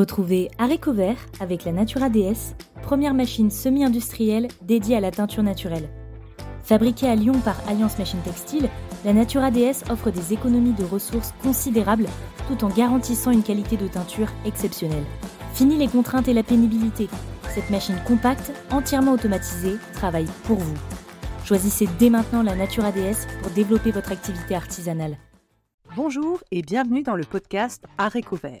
Retrouvez Haricot Vert avec la Natura DS, première machine semi-industrielle dédiée à la teinture naturelle. Fabriquée à Lyon par Alliance Machine Textile, la Natura DS offre des économies de ressources considérables tout en garantissant une qualité de teinture exceptionnelle. Fini les contraintes et la pénibilité. Cette machine compacte, entièrement automatisée, travaille pour vous. Choisissez dès maintenant la Natura DS pour développer votre activité artisanale. Bonjour et bienvenue dans le podcast Art Vert,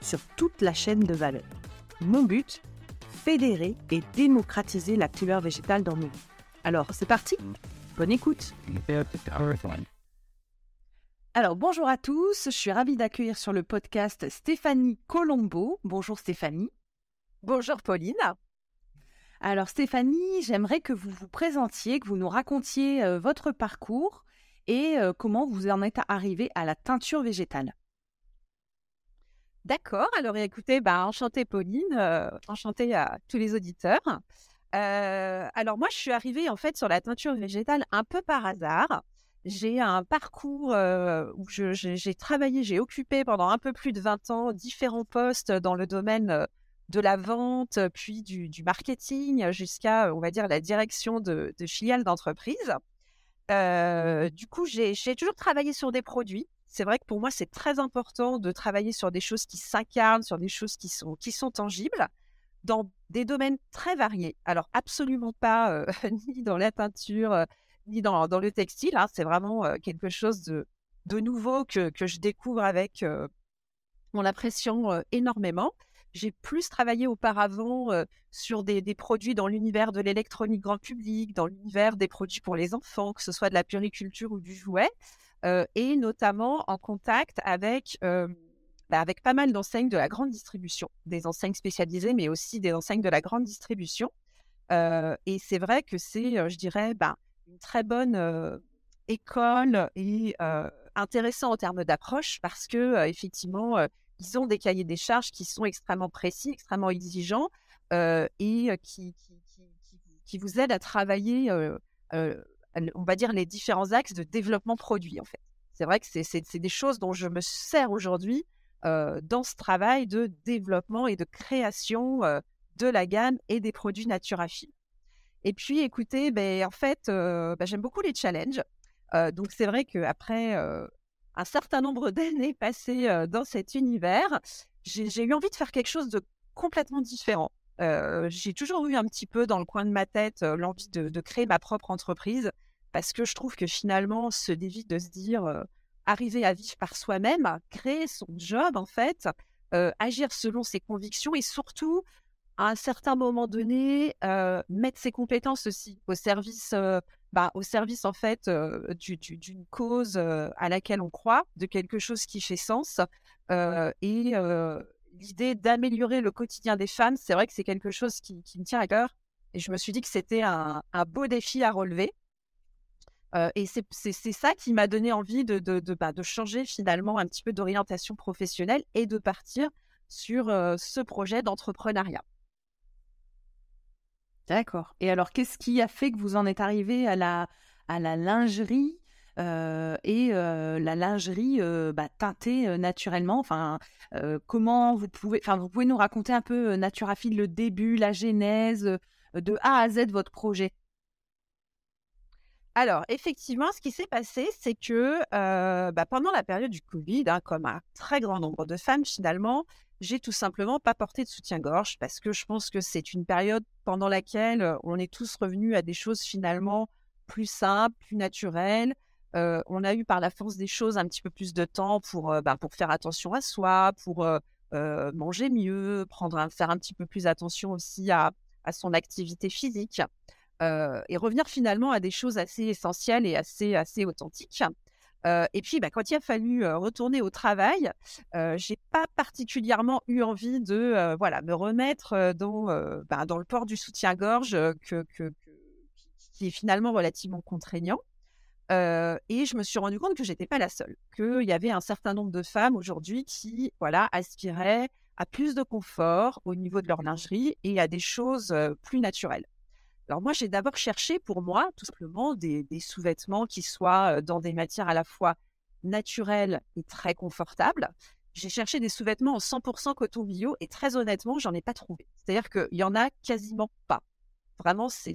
sur toute la chaîne de valeur. Mon but Fédérer et démocratiser la couleur végétale dans nos vies. Alors, c'est parti Bonne écoute alors bonjour à tous, je suis ravie d'accueillir sur le podcast Stéphanie Colombo. Bonjour Stéphanie. Bonjour Pauline. Alors Stéphanie, j'aimerais que vous vous présentiez, que vous nous racontiez euh, votre parcours et euh, comment vous en êtes arrivé à la teinture végétale. D'accord, alors écoutez, bah, enchantée Pauline, euh, enchantée à tous les auditeurs. alors moi, je suis arrivée en fait sur la teinture végétale un peu par hasard. J'ai un parcours où j'ai travaillé, j'ai occupé pendant un peu plus de 20 ans différents postes dans le domaine de la vente, puis du, marketing, jusqu'à, on va dire, la direction de, filiales d'entreprise. du coup, j'ai toujours travaillé sur des produits. C'est vrai que pour moi, c'est très important de travailler sur des choses qui s'incarnent, sur des choses qui sont, tangibles, dans des domaines très variés. Alors, absolument pas ni dans la peinture, ni dans, le textile. Hein, c'est vraiment quelque chose de, nouveau que, que, je découvre avec mon impression énormément. J'ai plus travaillé auparavant sur des, des, produits dans l'univers de l'électronique grand public, dans l'univers des produits pour les enfants, que ce soit de la puriculture ou du jouet, et notamment en contact avec, bah, avec pas mal d'enseignes de la grande distribution, des enseignes spécialisées, mais aussi des enseignes de la grande distribution. et c'est vrai que c'est, je dirais, bah, une très bonne école et intéressant en termes d'approche parce que effectivement ils ont des cahiers des charges qui sont extrêmement précis, extrêmement exigeants et qui, qui, vous aident à travailler, on va dire, les différents axes de développement produit en fait. C'est vrai que c'est des choses dont je me sers aujourd'hui dans ce travail de développement et de création de la gamme et des produits Naturafi. Et puis, écoutez, ben, en fait, ben, j'aime beaucoup les challenges. donc, c'est vrai qu'après un certain nombre d'années passées dans cet univers, j'ai eu envie de faire quelque chose de complètement différent. j'ai toujours eu un petit peu dans le coin de ma tête l'envie de, créer ma propre entreprise parce que je trouve que finalement, ce défi de se dire arriver à vivre par soi-même, créer son job en fait, agir selon ses convictions et surtout à un certain moment donné, mettre ses compétences aussi au service, bah, au service en fait d'une cause à laquelle on croit, de quelque chose qui fait sens. et l'idée d'améliorer le quotidien des femmes, c'est vrai que c'est quelque chose qui, me tient à cœur. Et je me suis dit que c'était un, beau défi à relever. Et c'est ça qui m'a donné envie bah, de, changer finalement un petit peu d'orientation professionnelle et de partir sur ce projet d'entrepreneuriat. D'accord. Et alors, qu'est-ce qui a fait que vous en êtes arrivé à la, lingerie et la lingerie bah, teintée naturellement? Enfin, comment vous pouvez, enfin, vous pouvez nous raconter un peu Naturaphile, le début, la genèse, de A à Z votre projet? Alors, effectivement, ce qui s'est passé, c'est que bah, pendant la période du Covid, hein, comme un très grand nombre de femmes, finalement, j'ai tout simplement pas porté de soutien-gorge parce que je pense que c'est une période pendant laquelle on est tous revenus à des choses finalement plus simples, plus naturelles. on a eu par la force des choses un petit peu plus de temps pour, bah, pour faire attention à soi, pour manger mieux, prendre faire un petit peu plus attention aussi à son activité physique et revenir finalement à des choses assez essentielles et assez, assez authentiques. et puis, bah, quand il a fallu retourner au travail, j'ai pas particulièrement eu envie de voilà me remettre dans bah, dans le port du soutien-gorge qui est finalement relativement contraignant. et je me suis rendu compte que j'étais pas la seule, qu'il y avait un certain nombre de femmes aujourd'hui qui voilà aspiraient à plus de confort au niveau de leur lingerie et à des choses plus naturelles. Alors moi, j'ai d'abord cherché pour moi, tout simplement, des, sous-vêtements qui soient dans des matières à la fois naturelles et très confortables. J'ai cherché des sous-vêtements en 100% coton bio et très honnêtement, j'en ai pas trouvé. C'est-à-dire qu'il y en a quasiment pas. Vraiment, c'est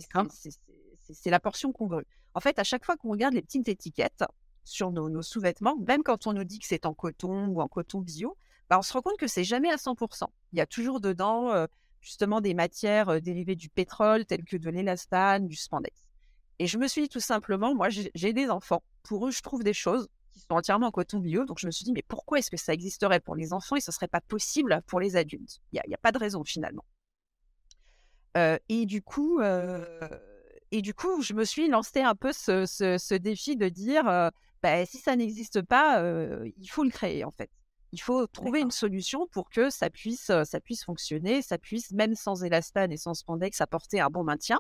la portion congrue. En fait, à chaque fois qu'on regarde les petites étiquettes sur nos, nos sous-vêtements, même quand on nous dit que c'est en coton ou en coton bio, bah, on se rend compte que c'est jamais à 100%. Il y a toujours dedans justement des matières dérivées du pétrole, telles que de l'élastane, du spandex. Et je me suis dit tout simplement, moi j'ai des enfants, pour eux je trouve des choses qui sont entièrement en coton bio, donc je me suis dit, mais pourquoi est-ce que ça existerait pour les enfants et ce ne serait pas possible pour les adultes? Il n'y a, pas de raison finalement. et du coup, et du coup, je me suis lancé un peu ce, défi de dire, bah, si ça n'existe pas, il faut le créer en fait. Il faut trouver une solution pour que ça puisse, ça puisse fonctionner, ça puisse, même sans élastane et sans spandex, apporter un bon maintien.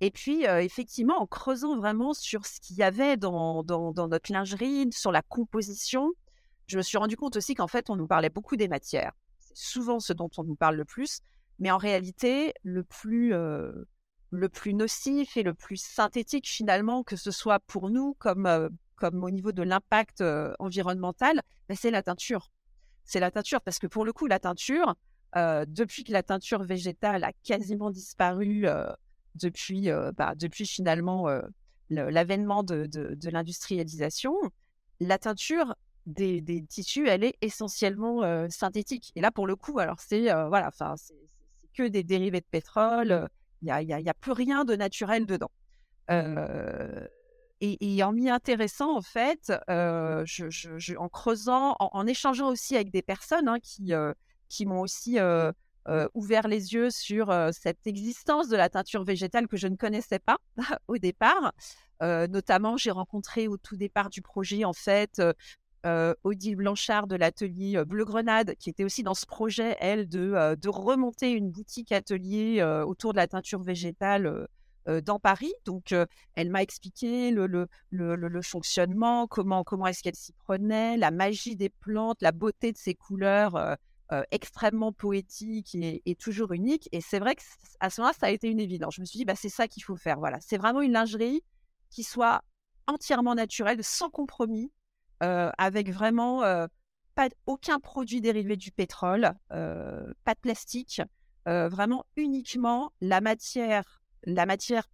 Et puis, effectivement, en creusant vraiment sur ce qu'il y avait dans, dans, notre lingerie, sur la composition, je me suis rendu compte aussi qu'en fait, on nous parlait beaucoup des matières. C'est souvent ce dont on nous parle le plus. Mais en réalité, le plus, le plus nocif et le plus synthétique, finalement, que ce soit pour nous comme comme au niveau de l'impact environnemental, ben, c'est la teinture. C'est la teinture parce que pour le coup, la teinture, depuis que la teinture végétale a quasiment disparu depuis, bah, depuis finalement l'avènement de, de, l'industrialisation, la teinture des, des, tissus, elle est essentiellement synthétique. Et là, pour le coup, alors c'est voilà, c'est que des dérivés de pétrole. Il n'y a, y a, plus rien de naturel dedans. Et, en m'y intéressant, en fait, je, en creusant, en, échangeant aussi avec des personnes hein, qui, qui m'ont aussi ouvert les yeux sur cette existence de la teinture végétale que je ne connaissais pas au départ. notamment, j'ai rencontré au tout départ du projet, en fait, Odile Blanchard de l'atelier Bleu Grenade, qui était aussi dans ce projet, elle, de, de remonter une boutique atelier autour de la teinture végétale dans Paris. Donc, elle m'a expliqué le, fonctionnement, comment, comment est-ce qu'elle s'y prenait, la magie des plantes, la beauté de ces couleurs extrêmement poétiques et, toujours uniques. Et c'est vrai qu'à ce moment-là, ça a été une évidence. Je me suis dit, bah, c'est ça qu'il faut faire. Voilà, c'est vraiment une lingerie qui soit entièrement naturelle, sans compromis, avec vraiment pas aucun produit dérivé du pétrole, pas de plastique, vraiment uniquement la matière la matière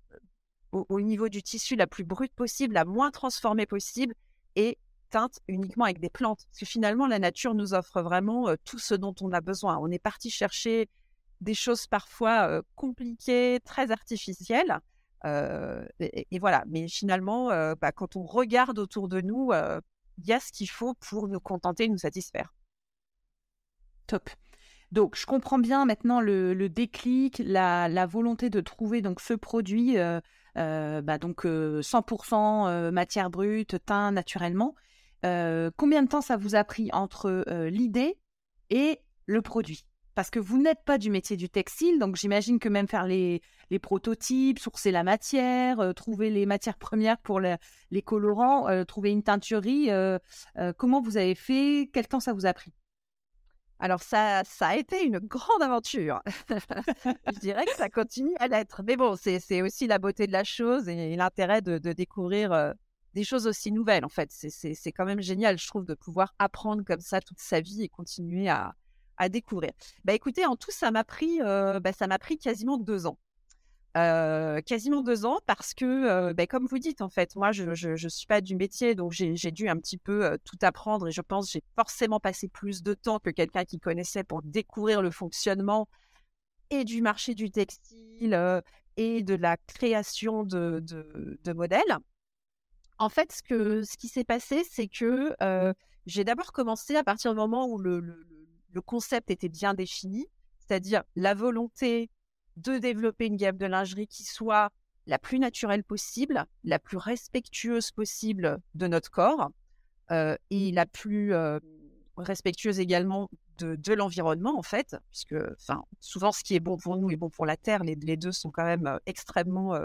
au, niveau du tissu la plus brute possible, la moins transformée possible et teinte uniquement avec des plantes. Parce que finalement, la nature nous offre vraiment tout ce dont on a besoin. On est parti chercher des choses parfois compliquées, très artificielles. et, voilà, mais finalement, bah, quand on regarde autour de nous, il y a ce qu'il faut pour nous contenter, nous satisfaire. Top. Donc, je comprends bien maintenant le, déclic, la, volonté de trouver donc ce produit, euh, euh, bah, donc 100% euh, matière brute, teint naturellement. combien de temps ça vous a pris entre l'idée et le produit? Parce que vous n'êtes pas du métier du textile, donc j'imagine que même faire les, prototypes, sourcer la matière, trouver les matières premières pour les colorants, trouver une teinturerie, comment vous avez fait? Quel temps ça vous a pris? Alors ça, ça a été une grande aventure. je dirais que ça continue à l'être. Mais bon, c'est aussi la beauté de la chose et l'intérêt de, découvrir euh, des choses aussi nouvelles. En fait, c'est quand même génial, je trouve, de pouvoir apprendre comme ça toute sa vie et continuer à, découvrir. Bah écoutez, en tout, ça m'a pris, euh, bah, ça m'a pris quasiment deux ans. Quasiment deux ans parce que, ben, comme vous dites, en fait, moi, je ne suis pas du métier, donc j'ai dû un petit peu tout apprendre et je pense j'ai forcément passé plus de temps que quelqu'un qui connaissait pour découvrir le fonctionnement et du marché du textile et de la création de, modèles. En fait, ce, qui s'est passé, c'est que j'ai d'abord commencé à partir du moment où le concept était bien défini, c'est-à-dire la volonté de développer une gamme de lingerie qui soit la plus naturelle possible, la plus respectueuse possible de notre corps et la plus respectueuse également de, l'environnement, en fait, puisque souvent ce qui est bon pour nous est bon pour la Terre, les, deux sont quand même extrêmement,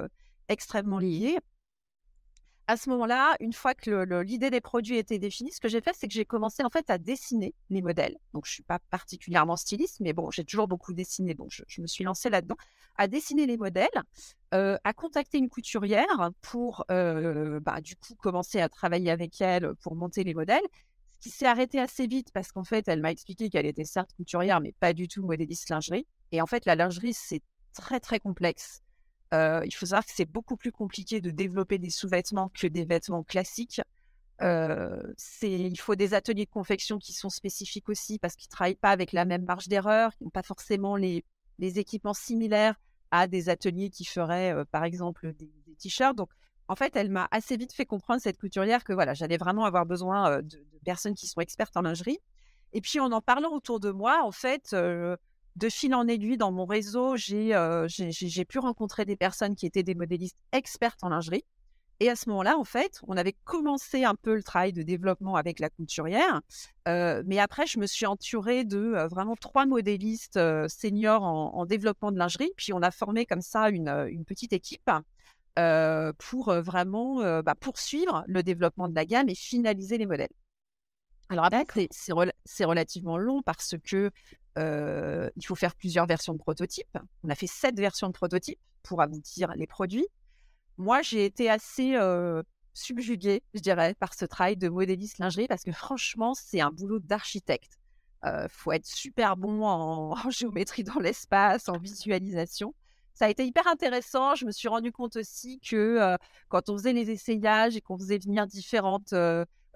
extrêmement liés à ce moment-là, une fois que l'idée des produits était définie, ce que j'ai fait, c'est que j'ai commencé en fait à dessiner les modèles. Donc, je suis pas particulièrement styliste, mais bon, j'ai toujours beaucoup dessiné, donc je, me suis lancée là-dedans, à dessiner les modèles, euh, à contacter une couturière pour, euh, bah, du coup, commencer à travailler avec elle pour monter les modèles. Ce qui s'est arrêté assez vite parce qu'en fait, elle m'a expliqué qu'elle était certes couturière, mais pas du tout modéliste lingerie. Et en fait, la lingerie, c'est très très complexe il faut savoir que c'est beaucoup plus compliqué de développer des sous-vêtements que des vêtements classiques. il faut des ateliers de confection qui sont spécifiques aussi parce qu'ils ne travaillent pas avec la même marge d'erreur, qui n'ont pas forcément les, équipements similaires à des ateliers qui feraient, par exemple, des, t-shirts. Donc, en fait, elle m'a assez vite fait comprendre, cette couturière, que voilà, j'allais vraiment avoir besoin de, de, personnes qui sont expertes en lingerie. Et puis, en en parlant autour de moi, en fait, de fil en aiguille, dans mon réseau, euh, j'ai pu rencontrer des personnes qui étaient des modélistes expertes en lingerie. Et à ce moment-là, en fait, on avait commencé un peu le travail de développement avec la couturière. Euh, mais après, je me suis entourée de euh, vraiment trois modélistes seniors en, développement de lingerie. Puis on a formé comme ça une, petite équipe pour vraiment bah, poursuivre le développement de la gamme et finaliser les modèles. Alors après, c'est relativement long parce que il faut faire plusieurs versions de prototypes. On a fait sept versions de prototypes pour aboutir les produits. Moi, j'ai été assez subjuguée, je dirais, par ce travail de modéliste lingerie parce que franchement, c'est un boulot d'architecte. Il faut être super bon en, en géométrie dans l'espace, en visualisation. Ça a été hyper intéressant. Je me suis rendu compte aussi que quand on faisait les essayages et qu'on faisait venir différentes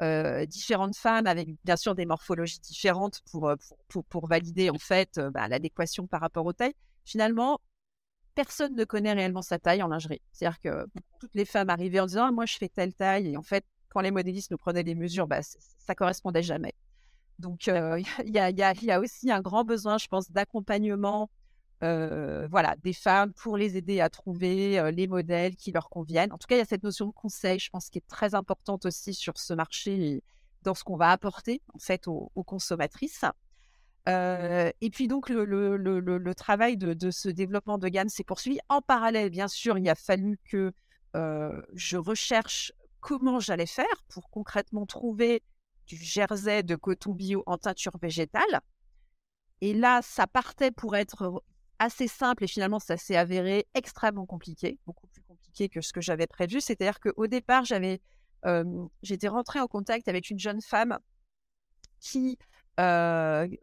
euh, différentes femmes avec bien sûr des morphologies différentes pour, euh, pour, pour, valider en fait euh, bah, l'adéquation par rapport aux tailles. Finalement, personne ne connaît réellement sa taille en lingerie. C'est-à-dire que toutes les femmes arrivaient en disant «Ah, moi je fais telle taille et en fait quand les modélistes nous prenaient les mesures, bah, ça correspondait jamais. Donc il y, a, y, y, a, aussi un grand besoin, je pense, d'accompagnement voilà, des femmes pour les aider à trouver les modèles qui leur conviennent. En tout cas, il y a cette notion de conseil, je pense, qui est très importante aussi sur ce marché dans ce qu'on va apporter en fait aux, consommatrices. et puis donc le, travail de, ce développement de gamme s'est poursuivi. En parallèle, bien sûr, il a fallu que je recherche comment j'allais faire pour concrètement trouver du jersey de coton bio en teinture végétale. Et là, ça partait pour être assez simple et finalement ça s'est avéré extrêmement compliqué, beaucoup plus compliqué que ce que j'avais prévu. C'est-à-dire qu'au départ, j'avais, j'étais rentrée en contact avec une jeune femme qui, une,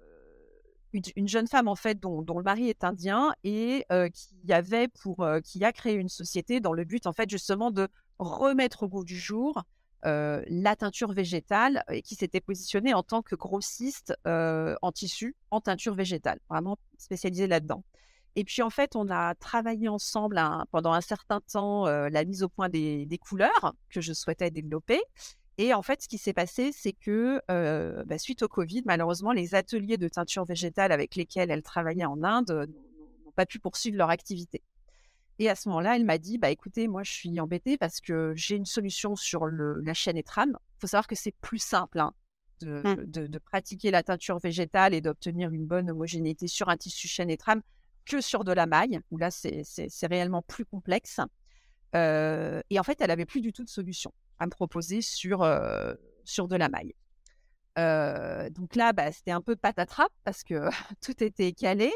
jeune femme en fait dont, le mari est indien et qui avait pour, qui a créé une société dans le but en fait justement de remettre au goût du jour la teinture végétale et qui s'était positionnée en tant que grossiste en tissu en teinture végétale, vraiment spécialisée là-dedans. Et puis en fait, on a travaillé ensemble pendant un certain temps la mise au point des, couleurs que je souhaitais développer. Et en fait, ce qui s'est passé, c'est que bah, suite au Covid, malheureusement, les ateliers de teinture végétale avec lesquels elle travaillait en Inde n'ont pas pu poursuivre leur activité. Et à ce moment-là, elle m'a dit, bah écoutez, moi je suis embêtée parce que j'ai une solution sur la chaîne Etram. Il faut savoir que c'est plus simple hein, mmh. de, pratiquer la teinture végétale et d'obtenir une bonne homogénéité sur un tissu chaîne Etram que sur de la maille, où là, c'est réellement plus complexe. Euh, et en fait, elle avait plus du tout de solution à me proposer sur, euh, sur de la maille. Euh, donc là, bah, c'était un peu patatrape parce que tout était calé.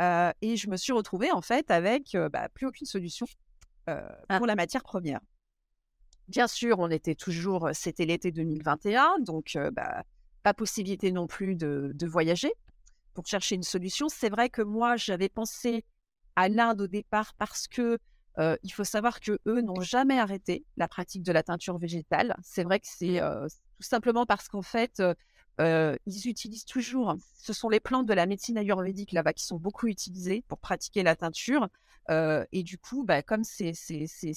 et je me suis retrouvée en fait avec bah, plus aucune solution ah. pour la matière première. Bien sûr, on était toujours, c'était l'été 2021, donc bah, pas possibilité non plus de, de voyager pour chercher une solution. C'est vrai que moi, j'avais pensé à l'Inde au départ parce que il faut savoir que eux n'ont jamais arrêté la pratique de la teinture végétale. C'est vrai que c'est tout simplement parce qu'en fait, ils utilisent toujours, ce sont les plantes de la médecine ayurvédique là-bas qui sont beaucoup utilisées pour pratiquer la teinture. et du coup, bah, comme c'est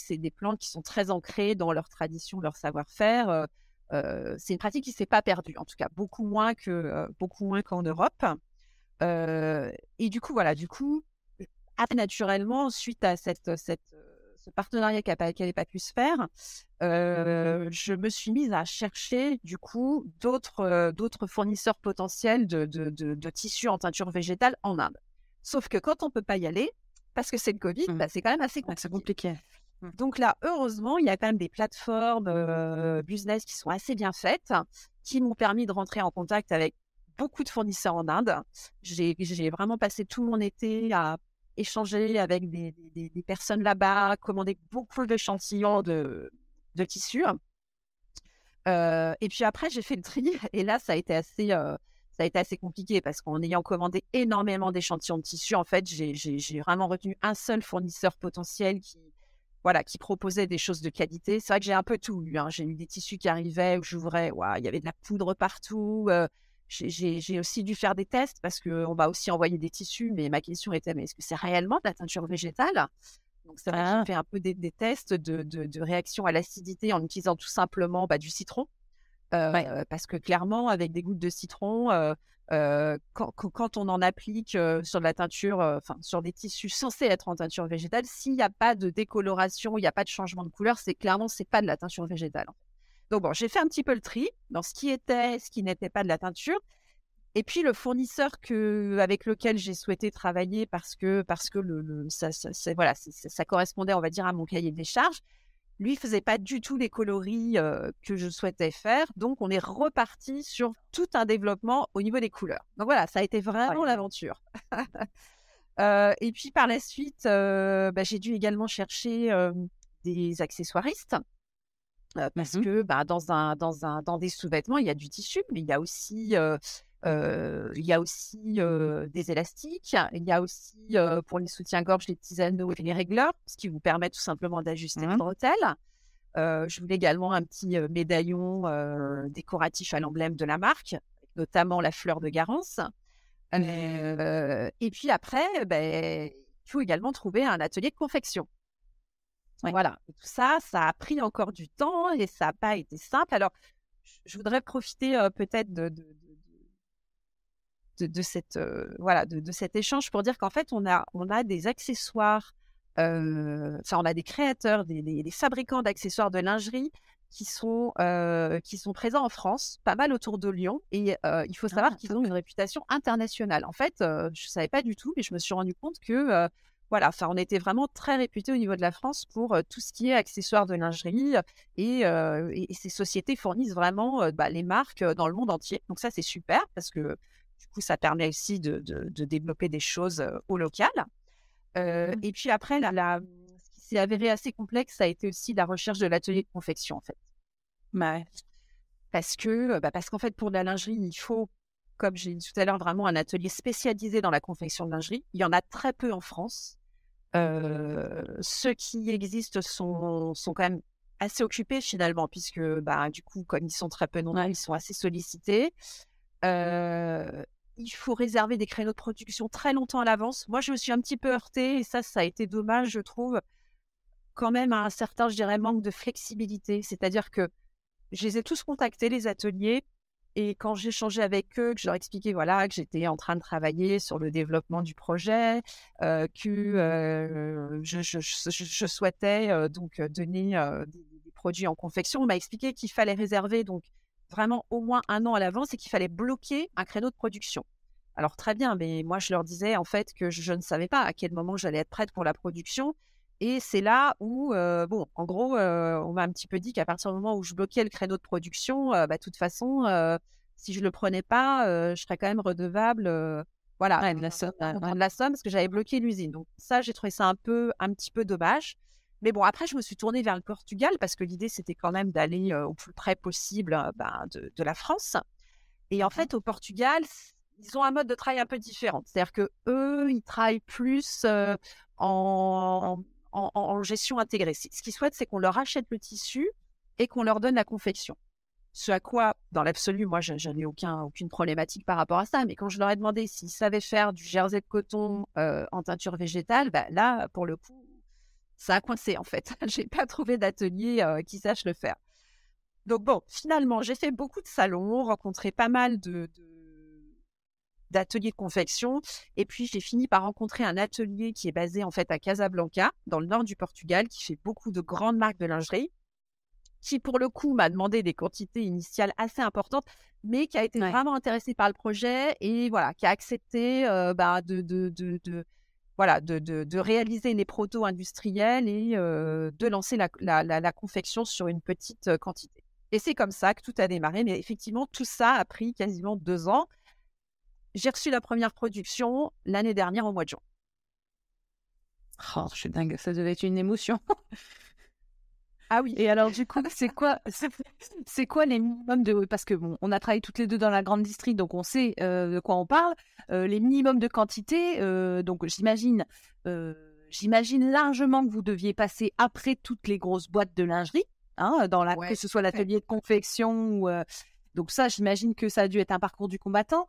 des plantes qui sont très ancrées dans leur tradition, leur savoir-faire, c'est une pratique qui s'est pas perdue, en tout cas beaucoup moins que beaucoup moins qu'en Europe et du coup, voilà, du coup, naturellement, suite à cette, cette, partenariat qui n'avait pas pu se faire, euh, je me suis mise à chercher du coup d'autres euh, d'autres fournisseurs potentiels de, de, de, tissus en teinture végétale en Inde. Sauf que quand on peut pas y aller, parce que c'est le Covid, mmh. bah, c'est quand même assez compliqué. compliqué. Mmh. Donc là, heureusement, il y a quand même des plateformes euh, business qui sont assez bien faites, qui m'ont permis de rentrer en contact avec beaucoup de fournisseurs en Inde. J'ai vraiment passé tout mon été à échanger avec des, personnes là-bas, commander beaucoup d'échantillons de, de tissus. Euh, et puis après, j'ai fait le tri. Et là, ça a été assez, euh, ça a été assez compliqué parce qu'en ayant commandé énormément d'échantillons de tissus, en fait, j'ai vraiment retenu un seul fournisseur potentiel qui, voilà, qui proposait des choses de qualité. C'est vrai que j'ai un peu tout eu. Hein. J'ai eu des tissus qui arrivaient où j'ouvrais, il y avait de la poudre partout. Euh, j'ai aussi dû faire des tests parce qu'on m'a aussi envoyé des tissus, mais ma question était, mais est-ce que c'est réellement de la teinture végétale? Donc, ça m'a ah. fait un peu des, tests de, de, réaction à l'acidité en utilisant tout simplement bah, du citron. Euh, parce que clairement, avec des gouttes de citron, euh, euh, quand, quand, on en applique sur de la teinture, enfin sur des tissus censés être en teinture végétale, s'il n'y a pas de décoloration, il n'y a pas de changement de couleur, c'est clairement c'est pas de la teinture végétale. Donc bon, j'ai fait un petit peu le tri dans ce qui était, ce qui n'était pas de la teinture. Et puis le fournisseur que, avec lequel j'ai souhaité travailler parce que, parce que le, ça, voilà, ça, correspondait, on va dire, à mon cahier des charges, lui faisait pas du tout les coloris euh, que je souhaitais faire. Donc on est reparti sur tout un développement au niveau des couleurs. Donc voilà, ça a été vraiment l'aventure. Euh, et puis par la suite, euh, bah, j'ai dû également chercher des accessoiristes parce mmh que bah, dans, un, dans, un, dans des sous-vêtements, il y a du tissu, mais il y a aussi, il y a aussi des élastiques, il y a aussi pour les soutiens-gorge les petits anneaux et les régleurs, ce qui vous permet tout simplement d'ajuster mmh. le bretelle. je voulais également un petit médaillon décoratif à l'emblème de la marque, notamment la fleur de Garance. et puis après, ben, il faut également trouver un atelier de confection. Voilà, tout ça, ça a pris encore du temps et ça n'a pas été simple. Alors, je voudrais profiter peut-être de, de, cette, voilà, de, cet échange pour dire qu'en fait, on a, on a des accessoires, enfin, on a des créateurs, des, fabricants d'accessoires de lingerie qui sont, qui sont présents en France, pas mal autour de Lyon. Et il faut savoir ah, qu'ils ont une réputation internationale. En fait, je ne savais pas du tout, mais je me suis rendu compte que voilà, enfin, on était vraiment très réputé au niveau de la France pour tout ce qui est accessoires de lingerie et, ces sociétés fournissent vraiment bah, les marques dans le monde entier. Donc ça, c'est super parce que du coup, ça permet aussi de, développer des choses au local. Mmh et puis après, ce qui s'est avéré assez complexe, ça a été aussi la recherche de l'atelier de confection, en fait. Parce que, bah, parce qu'en fait, pour la lingerie, il faut comme j'ai dit tout à l'heure, vraiment un atelier spécialisé dans la confection de lingerie. Il y en a très peu en France ceux qui existent sont, sont quand même assez occupés finalement, puisque bah, du coup, comme ils sont très peu nombreux, ils sont assez sollicités. il faut réserver des créneaux de production très longtemps à l'avance. Moi, je me suis un petit peu heurtée et ça, ça a été dommage, je trouve, quand même à un certain, je dirais, manque de flexibilité. C'est-à-dire que je les ai tous contactés, les ateliers, et quand j'échangeais avec eux, que je leur expliquais voilà, que j'étais en train de travailler sur le développement du projet, euh, que euh, je, souhaitais euh, donc donner des, des, produits en confection, on m'a expliqué qu'il fallait réserver donc vraiment au moins un an à l'avance et qu'il fallait bloquer un créneau de production. Alors très bien, mais moi je leur disais en fait que je, ne savais pas à quel moment j'allais être prête pour la production. Et c'est là où, bon, en gros, on m'a un petit peu dit qu'à partir du moment où je bloquais le créneau de production, bah, de toute façon, si je le prenais pas, je serais quand même redevable, voilà, de la somme, de la somme parce que j'avais bloqué l'usine. Donc ça, j'ai trouvé ça un peu, un petit peu dommage. Mais bon, après, je me suis tournée vers le Portugal parce que l'idée, c'était quand même d'aller au plus près possible ben, de, de, la France. Et en fait, au Portugal, ils ont un mode de travail un peu différent. C'est-à-dire que eux, ils travaillent plus en, en, gestion intégrée. Ce qu'ils souhaitent, c'est qu'on leur achète le tissu et qu'on leur donne la confection. Ce à quoi, dans l'absolu, moi, je, n'ai aucun, aucune problématique par rapport à ça. Mais quand je leur ai demandé s'ils savaient faire du jersey de coton euh, en teinture végétale, bah, là, pour le coup, ça a coincé en fait. j'ai pas trouvé d'atelier euh, qui sache le faire. Donc bon, finalement, j'ai fait beaucoup de salons, rencontré pas mal de, d'ateliers de confection. Et puis, j'ai fini par rencontrer un atelier qui est basé en fait à Casablanca, dans le nord du Portugal, qui fait beaucoup de grandes marques de lingerie, qui pour le coup m'a demandé des quantités initiales assez importantes, mais qui a été vraiment intéressé par le projet et voilà, qui a accepté euh, bah, de, de, de, voilà, de, de, réaliser les protos industriels et euh, de lancer la, la, la, confection sur une petite euh, quantité. Et c'est comme ça que tout a démarré. Mais effectivement, tout ça a pris quasiment deux ans. J'ai reçu la première production l'année dernière au mois de juin. Oh, je suis dingue, ça devait être une émotion. ah oui. Et alors, du coup, c'est quoi, c'est quoi les minimums de. Parce que bon, on a travaillé toutes les deux dans la grande district, donc on sait euh, de quoi on parle. Euh, les minimums de quantité, euh, donc j'imagine. J'imagine largement que vous deviez passer après toutes les grosses boîtes de lingerie. Hein, dans la, que ce soit l'atelier de confection ou, donc ça, j'imagine que ça a dû être un parcours du combattant.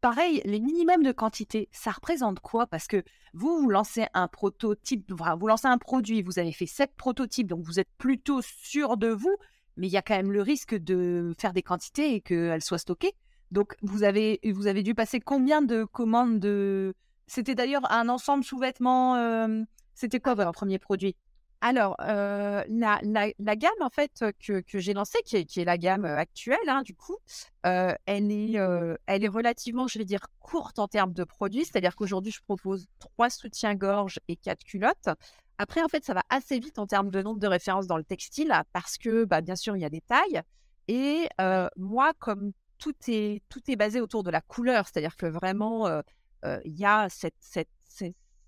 pareil, les minimums de quantité, ça représente quoi? Parce que vous, vous lancez un prototype, vous lancez un produit, vous avez fait sept prototypes, donc vous êtes plutôt sûr de vous, mais il y a quand même le risque de faire des quantités et qu'elles soient stockées. Donc vous avez, vous avez dû passer combien de commandes de... C'était d'ailleurs un ensemble sous-vêtements. C'était quoi votre premier produit? Alors, la, la, gamme en fait que, que j'ai lancée, qui est, qui est, la gamme actuelle, hein, du coup, elle, est, elle est relativement, je vais dire, courte en termes de produits. C'est-à-dire qu'aujourd'hui, je propose trois soutiens-gorge et quatre culottes. Après, en fait, ça va assez vite en termes de nombre de références dans le textile parce que, bah, bien sûr, il y a des tailles. Et moi, comme tout est, tout est basé autour de la couleur, c'est-à-dire que vraiment, il y a cette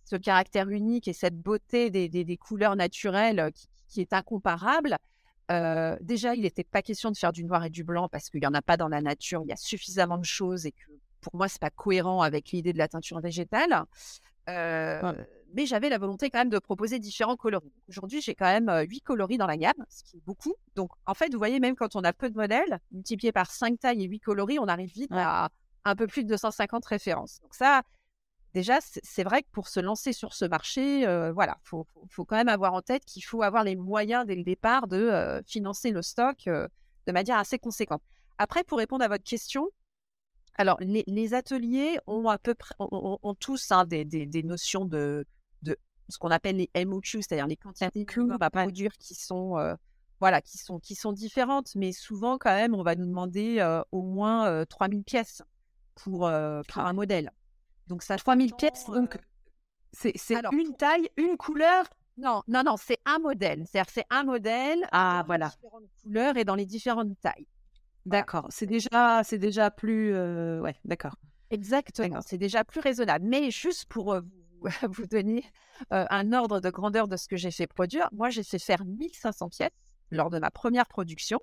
ce caractère unique et cette beauté des, des, couleurs naturelles qui, est incomparable. Euh, déjà, il n'était pas question de faire du noir et du blanc parce qu'il n'y en a pas dans la nature. Il y a suffisamment de choses et que pour moi, c'est pas cohérent avec l'idée de la teinture végétale. Euh, mais j'avais la volonté quand même de proposer différents coloris. Aujourd'hui, j'ai quand même huit coloris dans la gamme, ce qui est beaucoup. Donc, en fait, vous voyez, même quand on a peu de modèles, multiplié par cinq tailles et huit coloris, on arrive vite à un peu plus de 250 références. Donc ça, déjà, c'est vrai que pour se lancer sur ce marché, voilà, faut, faut, quand même avoir en tête qu'il faut avoir les moyens dès le départ de financer le stock de manière assez conséquente. Après, pour répondre à votre question, alors les, ateliers ont à peu près, ont, tous hein, des, des, notions de, de ce qu'on appelle les MOQ, c'est-à-dire les quantités à produire qui sont voilà, qui sont, qui sont différentes, mais souvent quand même, on va nous demander au moins 3000 pièces pour, pour un modèle. Donc ça 3000 pièces, donc euh, c'est une taille, une couleur Non, non, non, c'est un modèle. C'est-à-dire c'est un modèle ah, voilà. différentes couleurs et dans les différentes tailles. D'accord, c'est déjà, c'est déjà plus... Euh, ouais, d'accord. Exactement, c'est déjà plus raisonnable. Mais juste pour euh, vous, donner un ordre de grandeur de ce que j'ai fait produire, moi j'ai fait faire 1500 pièces lors de ma première production.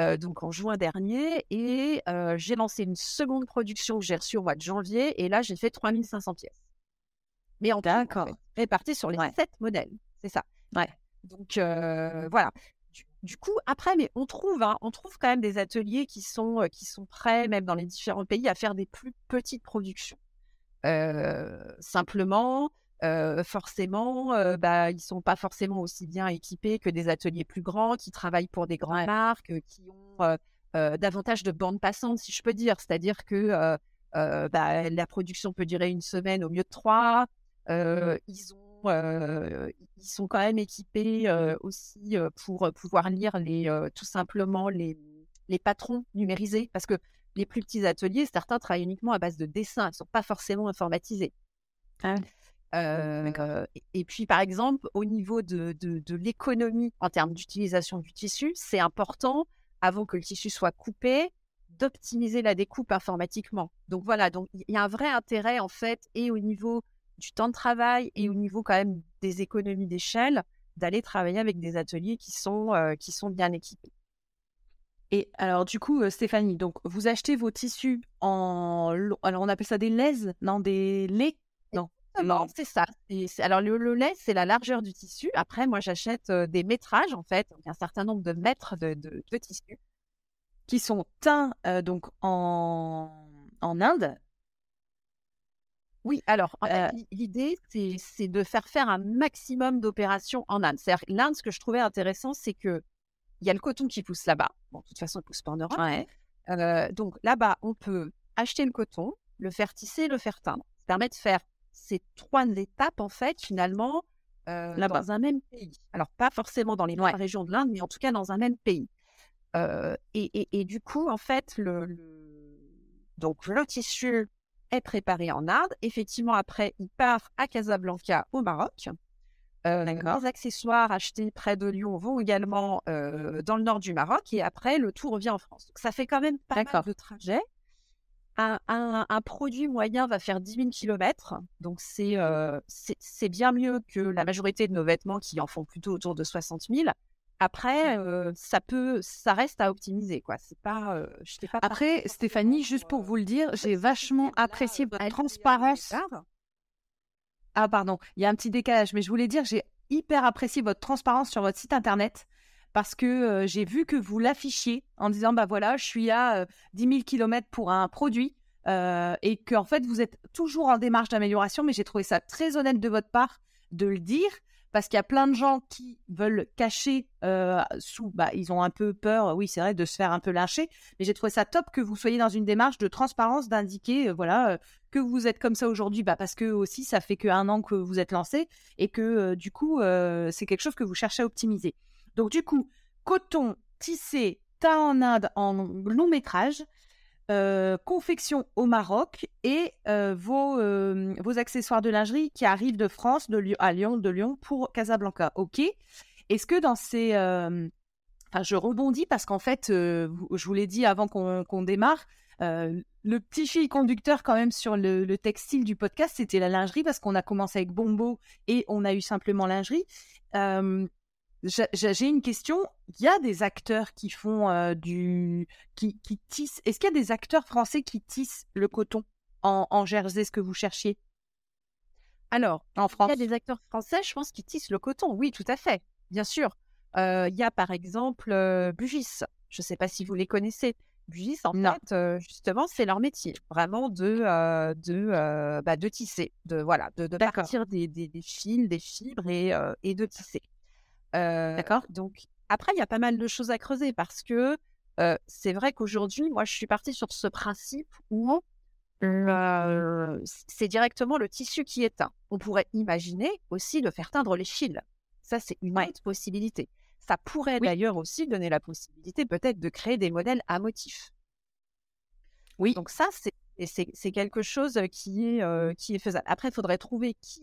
Euh, donc en juin dernier, et euh, j'ai lancé une seconde production que j'ai reçue au mois de janvier, et là j'ai fait 3500 pièces. Mais en D'accord. réparties sur les sept modèles, c'est ça. Ouais. Donc euh, voilà. Du, coup, après, mais on trouve, hein, on trouve quand même des ateliers qui sont, qui sont prêts, même dans les différents pays, à faire des plus petites productions. simplement, forcément, bah, ils sont pas forcément aussi bien équipés que des ateliers plus grands qui travaillent pour des grandes marques, qui ont davantage de bandes passantes, si je peux dire. C'est-à-dire que bah, la production peut durer une semaine au mieux de trois. ils ont, ils sont quand même équipés aussi pour pouvoir lire les, tout simplement les, les patrons numérisés, parce que les plus petits ateliers, certains travaillent uniquement à base de dessins, ils ne sont pas forcément informatisés. Ah et puis, par exemple, au niveau de, de, l'économie en termes d'utilisation du tissu, c'est important, avant que le tissu soit coupé, d'optimiser la découpe informatiquement. Donc voilà, donc il y a un vrai intérêt en fait, et au niveau du temps de travail et au niveau quand même des économies d'échelle, d'aller travailler avec des ateliers qui sont, qui sont bien équipés. Et alors du coup, Stéphanie, donc vous achetez vos tissus en, alors on appelle ça des laises, non des laits, non non, c'est ça. alors, le, lait, c'est la largeur du tissu. Après, moi, j'achète des métrages, en fait, un certain nombre de mètres de, de, tissu. Qui sont teints donc en, en Inde. Oui, alors, l'idée, c'est de faire faire un maximum d'opérations en Inde. C'est-à-dire, l'Inde, ce que je trouvais intéressant, c'est que il y a le coton qui pousse là-bas. Bon, de toute façon, il ne pousse pas en Europe. donc, là-bas, on peut acheter le coton, le faire tisser, le faire teindre. Ça permet de faire ces trois étapes, en fait, finalement, euh, dans un même pays. Alors, pas forcément dans les trois régions de l'Inde, mais en tout cas dans un même pays. Euh, et, du coup, en fait, le, donc le tissu est préparé en Inde. Effectivement, après, il part à Casablanca, au Maroc. Euh, les accessoires achetés près de Lyon vont également euh, dans le nord du Maroc et après, le tout revient en France. Donc, ça fait quand même pas mal de trajet. Un, un, produit moyen va faire 10 000 km. Donc, euh, c'est bien mieux que la majorité de nos vêtements qui en font plutôt autour de 60 000. Après, ça peut, ça reste à optimiser, quoi. C'est pas, je pas. Après, Stéphanie, juste pour vous le dire, j'ai vachement apprécié votre transparence. Ah, pardon, il y a un petit décalage, mais je voulais dire, j'ai hyper apprécié votre transparence sur votre site internet parce que j'ai vu que vous l'affichiez en disant, bah voilà, je suis à 10 000 km pour un produit. et que en fait vous êtes toujours en démarche d'amélioration, mais j'ai trouvé ça très honnête de votre part de le dire parce qu'il y a plein de gens qui veulent cacher euh, sous, bah, ils ont un peu peur, oui, c'est vrai, de se faire un peu lyncher. Mais j'ai trouvé ça top que vous soyez dans une démarche de transparence, d'indiquer, euh, voilà, euh, que vous êtes comme ça aujourd'hui, bah, parce que aussi, ça fait qu'un an que vous êtes lancé et que du coup, c'est quelque chose que vous cherchez à optimiser. Donc, du coup, coton tissé, teint en Inde en long métrage. Euh, confection au Maroc et euh, vos, euh, vos, accessoires de lingerie qui arrivent de France, de à Lyon, de Lyon pour Casablanca. Ok. Est-ce que dans ces, enfin, je rebondis parce qu'en fait, je vous l'ai dit avant qu'on démarre, le petit fil conducteur quand même sur le textile du podcast, c'était la lingerie parce qu'on a commencé avec Bombo et on a eu simplement lingerie. J'ai une question. Il y a des acteurs qui font euh, du. qui, qui tissent. Est-ce qu'il y a des acteurs français qui tissent le coton en, en Jersey, ce que vous cherchiez? Alors, en France. Il y a des acteurs français, je pense, qui tissent le coton. Oui, tout à fait. Bien sûr. Euh, il y a par exemple euh, Bugis. Je ne sais pas si vous les connaissez. Bugis, en fait, justement, c'est leur métier, vraiment de de bah, de tisser, de voilà, de, de partir des, des, des, fils, des fibres et, et de tisser. D'accord. Donc, après, il y a pas mal de choses à creuser parce que c'est vrai qu'aujourd'hui, moi, je suis partie sur ce principe où c'est directement le tissu qui est teint. On pourrait imaginer aussi de faire teindre les fils. Ça, c'est une autre possibilité. Ça pourrait d'ailleurs aussi donner la possibilité peut-être de créer des modèles à motifs. Oui. Donc ça, c'est quelque chose qui est, qui est faisable. Après, il faudrait trouver qui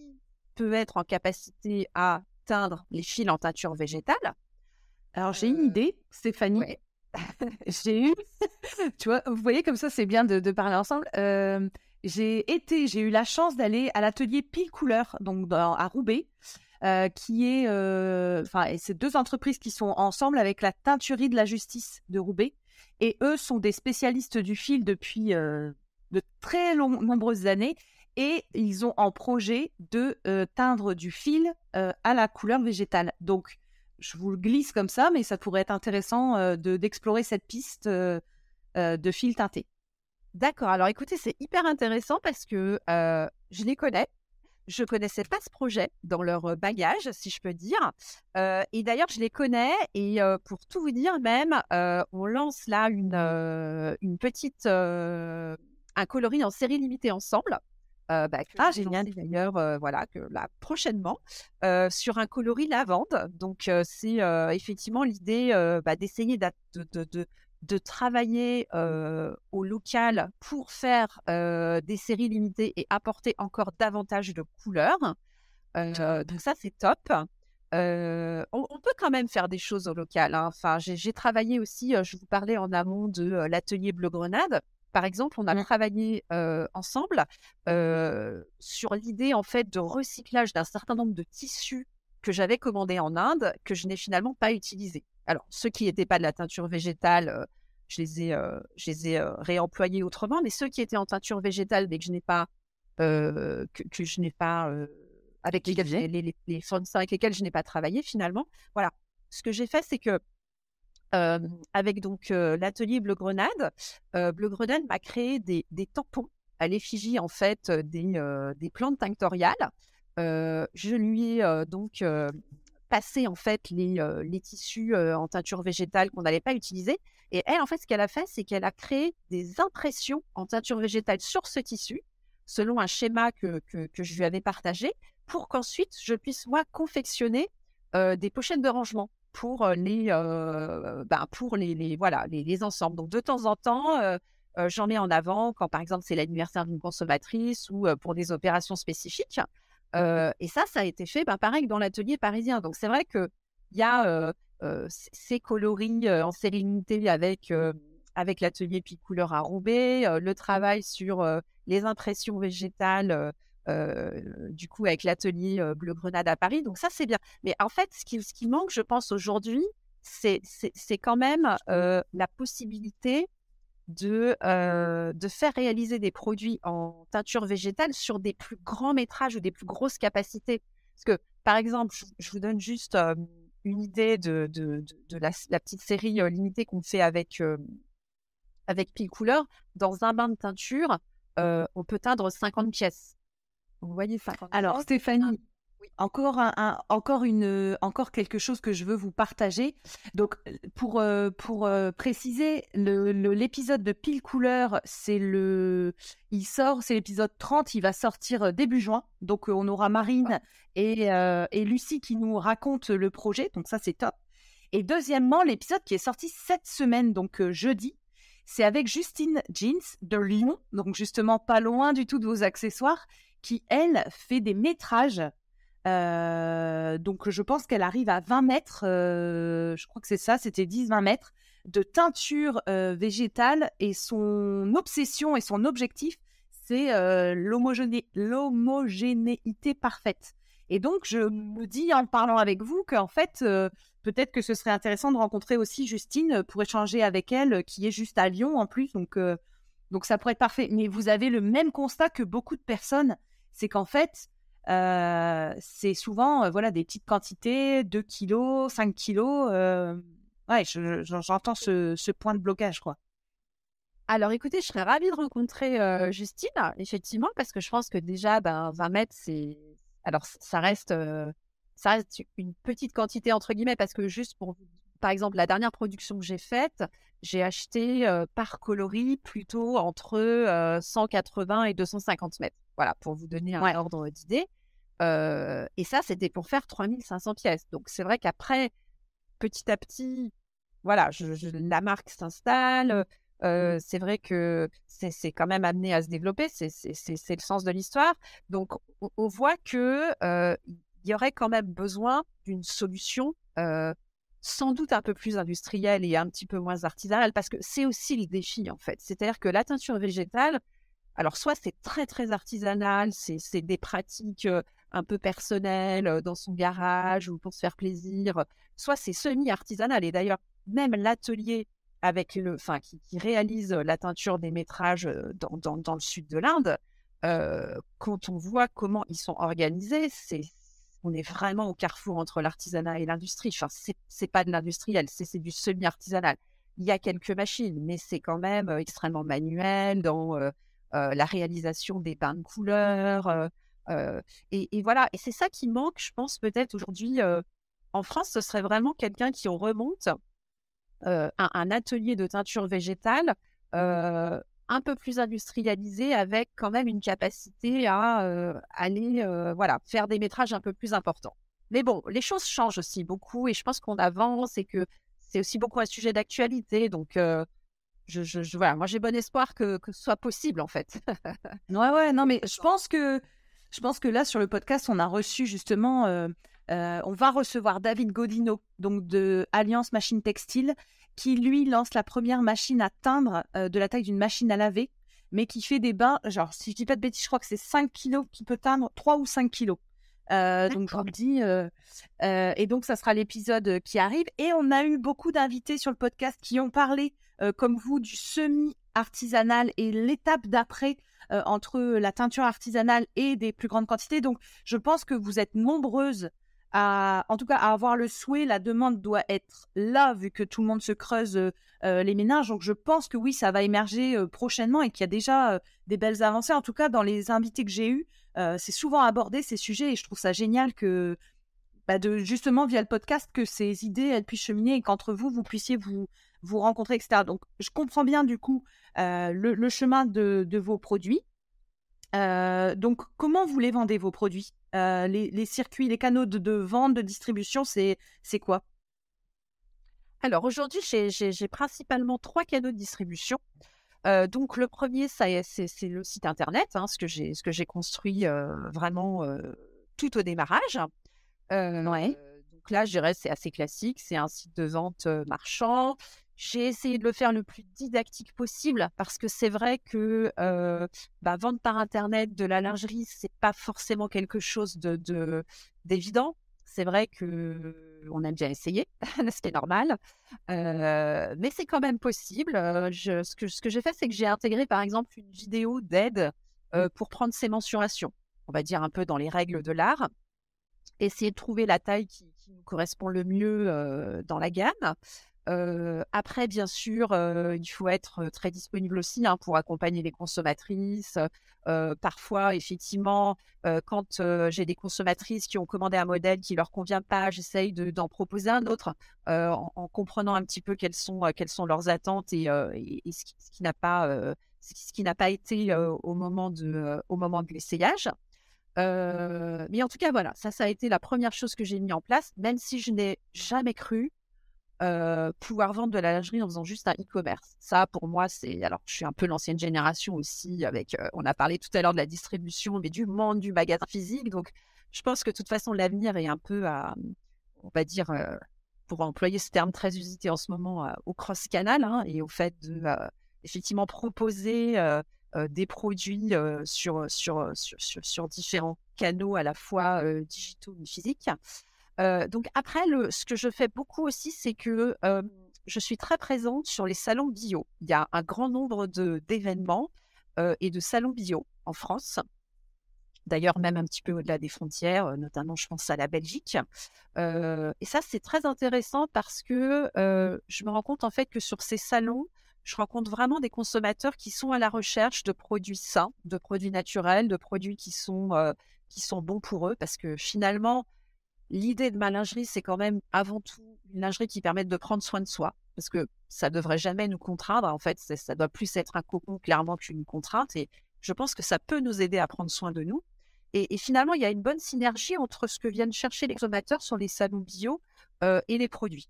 peut être en capacité à teindre les fils en teinture végétale. Alors, j'ai une euh, idée, Stéphanie. j'ai eu, tu vois, vous voyez comme ça, c'est bien de, parler ensemble. Euh, j'ai été, j'ai eu la chance d'aller à l'atelier Pile Couleur, donc à Roubaix, euh, qui est, enfin, c'est deux entreprises qui sont ensemble avec la teinturerie de la justice de Roubaix. Et eux sont des spécialistes du fil depuis de très long, nombreuses années et ils ont en projet de euh, teindre du fil euh, à la couleur végétale. Donc, je vous le glisse comme ça, mais ça pourrait être intéressant euh, de d'explorer cette piste de fil teinté. D'accord. Alors, écoutez, c'est hyper intéressant parce que je les connais. Je connaissais pas ce projet dans leur bagage, si je peux dire. et d'ailleurs, je les connais. Et pour tout vous dire, même, on lance là une, une petite un coloris en série limitée ensemble. Euh, bah, ah, génial. D'ailleurs, euh, voilà, que là, prochainement, euh, sur un coloris lavande. Donc, c'est effectivement l'idée bah, d'essayer de, de, de, travailler au local pour faire des séries limitées et apporter encore davantage de couleurs. donc, ça, c'est top. on, peut quand même faire des choses au local. Hein. Enfin, j'ai travaillé aussi, je vous parlais en amont de l'atelier Bleu Grenade. Par exemple, on a mmh. travaillé ensemble sur l'idée en fait de recyclage d'un certain nombre de tissus que j'avais commandés en Inde que je n'ai finalement pas utilisés. Alors, ceux qui n'étaient pas de la teinture végétale, je les ai, je les ai réemployés autrement, mais ceux qui étaient en teinture végétale mais que je n'ai pas, que, je n'ai pas avec les, les, fournisseurs avec lesquels je n'ai pas travaillé finalement. Voilà. Ce que j'ai fait, c'est que avec donc l'atelier Bleu Grenade. Bleu Grenade m'a créé des, tampons à l'effigie en fait des, des plantes tinctoriales. je lui ai donc passer en fait les, les tissus en teinture végétale qu'on n'allait pas utiliser. Et elle, en fait, ce qu'elle a fait, c'est qu'elle a créé des impressions en teinture végétale sur ce tissu, selon un schéma que, que, je lui avais partagé, pour qu'ensuite je puisse moi confectionner des pochettes de rangement pour les, ben, pour les, les voilà les, les, ensembles. Donc de temps en temps, j'en mets en avant quand par exemple c'est l'anniversaire d'une consommatrice ou pour des opérations spécifiques. et ça, ça a été fait, ben, pareil dans l'atelier parisien. Donc c'est vrai que il y a ces coloris en sérénité avec avec l'atelier Picouleur à Roubaix, le travail sur les impressions végétales du coup avec l'atelier Bleu Grenade à Paris. Donc ça, c'est bien. Mais en fait, ce qui, manque, je pense, aujourd'hui, c'est quand même la possibilité de, faire réaliser des produits en teinture végétale sur des plus grands métrages ou des plus grosses capacités. Parce que, par exemple, je, vous donne juste une idée de, la, petite série limitée qu'on fait avec, avec Pile Couleur. Dans un bain de teinture, on peut teindre 50 pièces. Vous voyez Alors, Stéphanie, encore, un, encore, une, encore quelque chose que je veux vous partager. Donc, pour, euh, pour euh, préciser, l'épisode de Pile Couleur, c'est le, il sort, c'est l'épisode 30, il va sortir euh, début juin. Donc, on aura Marine et, et Lucie qui nous racontent le projet. Donc, ça, c'est top. Et deuxièmement, l'épisode qui est sorti cette semaine, donc jeudi, c'est avec Justine Jeans de Lyon, donc justement pas loin du tout de vos accessoires, qui, elle, fait des métrages. Euh, donc, je pense qu'elle arrive à 20 mètres, euh, je crois que c'est ça, c'était 10-20 mètres de teinture euh, végétale. Et son obsession et son objectif, c'est l'homogénéité parfaite. Et donc, je me dis en parlant avec vous qu'en fait, peut-être que ce serait intéressant de rencontrer aussi Justine pour échanger avec elle, qui est juste à Lyon en plus. Donc, donc ça pourrait être parfait. Mais vous avez le même constat que beaucoup de personnes c'est qu'en fait, euh, c'est souvent euh, voilà, des petites quantités, 2 kilos, 5 kilos. Euh, ouais, j'entends ce, point de blocage, quoi. Alors écoutez, je serais ravie de rencontrer Justine, effectivement, parce que je pense que déjà, ben, 20 mètres, c'est. Alors, ça reste, ça reste une petite quantité, entre guillemets, parce que juste pour par exemple, la dernière production que j'ai faite, j'ai acheté par coloris plutôt entre 180 et 250 mètres. Voilà, pour vous donner un ordre d'idée. et ça, c'était pour faire 3500 pièces. Donc, c'est vrai qu'après, petit à petit, voilà, la marque s'installe. Mmh. c'est vrai que c'est quand même amené à se développer. C'est le sens de l'histoire. Donc, on, voit que il y aurait quand même besoin d'une solution sans doute un peu plus industrielle et un petit peu moins artisanale, parce que c'est aussi le défi en fait. C'est-à-dire que la teinture végétale, alors, soit c'est très, très artisanal, c'est des pratiques un peu personnelles dans son garage ou pour se faire plaisir, soit c'est semi-artisanal. Et d'ailleurs, même l'atelier avec le, enfin, qui, réalise la teinture des métrages dans, dans, le sud de l'Inde, quand on voit comment ils sont organisés, c'est on est vraiment au carrefour entre l'artisanat et l'industrie. Enfin, c'est pas de l'industriel, c'est du semi-artisanal. Il y a quelques machines, mais c'est quand même extrêmement manuel dans la réalisation des bains de couleurs. Euh, euh, et, voilà, et c'est ça qui manque, je pense, peut-être aujourd'hui en France, ce serait vraiment quelqu'un qui remonte un, un, atelier de teinture végétale un peu plus industrialisé avec quand même une capacité à aller voilà, faire des métrages un peu plus importants. Mais bon, les choses changent aussi beaucoup et je pense qu'on avance et que c'est aussi beaucoup un sujet d'actualité. Donc, je, voilà, moi j'ai bon espoir que, que, ce soit possible en fait. ouais, ouais, non, mais je pense que je pense que là sur le podcast, on a reçu justement, euh, euh, on va recevoir David Godino, donc de Alliance Machine Textile, qui lui lance la première machine à teindre euh, de la taille d'une machine à laver, mais qui fait des bains, genre si je dis pas de bêtises, je crois que c'est 5 kilos qui peut teindre, 3 ou 5 kilos. donc je vous le dis, et donc ça sera l'épisode qui arrive. Et on a eu beaucoup d'invités sur le podcast qui ont parlé euh, comme vous du semi-artisanal et l'étape d'après euh, entre la teinture artisanale et des plus grandes quantités. Donc, je pense que vous êtes nombreuses à, en tout cas, à avoir le souhait. La demande doit être là, vu que tout le monde se creuse euh, les ménages. Donc, je pense que oui, ça va émerger prochainement et qu'il y a déjà des belles avancées. En tout cas, dans les invités que j'ai eus, c'est souvent abordé ces sujets et je trouve ça génial que bah, de justement via le podcast que ces idées elles puissent cheminer et qu'entre vous vous puissiez vous vous rencontrer, etc. Donc je comprends bien du coup le, chemin de, vos produits. donc comment vous les vendez vos produits? Les, circuits, les canaux de, vente, de distribution, c'est quoi? Alors aujourd'hui j'ai principalement trois canaux de distribution. donc le premier, c'est le site internet, hein, ce que j'ai construit vraiment tout au démarrage. ouais. Donc là, je dirais c'est assez classique, c'est un site de vente marchand. J'ai essayé de le faire le plus didactique possible parce que c'est vrai que bah, vendre par internet de la lingerie, c'est pas forcément quelque chose de d'évident. C'est vrai que on a déjà essayé, ce qui est normal, mais c'est quand même possible. Je, ce que ce que j'ai fait, c'est que j'ai intégré par exemple une vidéo d'aide mmh. pour prendre ses mensurations. On va dire un peu dans les règles de l'art essayer de trouver la taille qui, qui nous correspond le mieux dans la gamme après, bien sûr, il faut être très disponible aussi hein, pour accompagner les consommatrices. parfois, effectivement, quand j'ai des consommatrices qui ont commandé un modèle qui leur convient pas, j'essaye d'en proposer un autre en, comprenant un petit peu quelles sont, quelles sont leurs attentes et, ce qui, n'a pas, ce qui n'a pas été au moment de, au moment de l'essayage. mais en tout cas, voilà, ça, ça a été la première chose que j'ai mis en place, même si je n'ai jamais cru pouvoir vendre de la lingerie en faisant juste un e-commerce. Ça, pour moi, c'est. Alors, je suis un peu l'ancienne génération aussi, avec. on a parlé tout à l'heure de la distribution, mais du monde du magasin physique. Donc, je pense que de toute façon, l'avenir est un peu à. On va dire. pour employer ce terme très usité en ce moment, au cross-canal hein, et au fait de effectivement proposer des produits sur, sur, sur, sur, différents canaux à la fois digitaux et physiques donc après, ce que je fais beaucoup aussi, c'est que je suis très présente sur les salons bio. Il y a un grand nombre d'événements et de salons bio en France. D'ailleurs, même un petit peu au-delà des frontières, notamment je pense à la Belgique. et ça, c'est très intéressant parce que je me rends compte en fait que sur ces salons, je rencontre vraiment des consommateurs qui sont à la recherche de produits sains, de produits naturels, de produits qui sont, qui sont bons pour eux, parce que finalement, l'idée de ma lingerie, c'est quand même avant tout une lingerie qui permette de prendre soin de soi, parce que ça devrait jamais nous contraindre. En fait, ça doit plus être un cocon clairement qu'une contrainte. Et je pense que ça peut nous aider à prendre soin de nous. Et, finalement, il y a une bonne synergie entre ce que viennent chercher les consommateurs sur les salons bio euh, et les produits.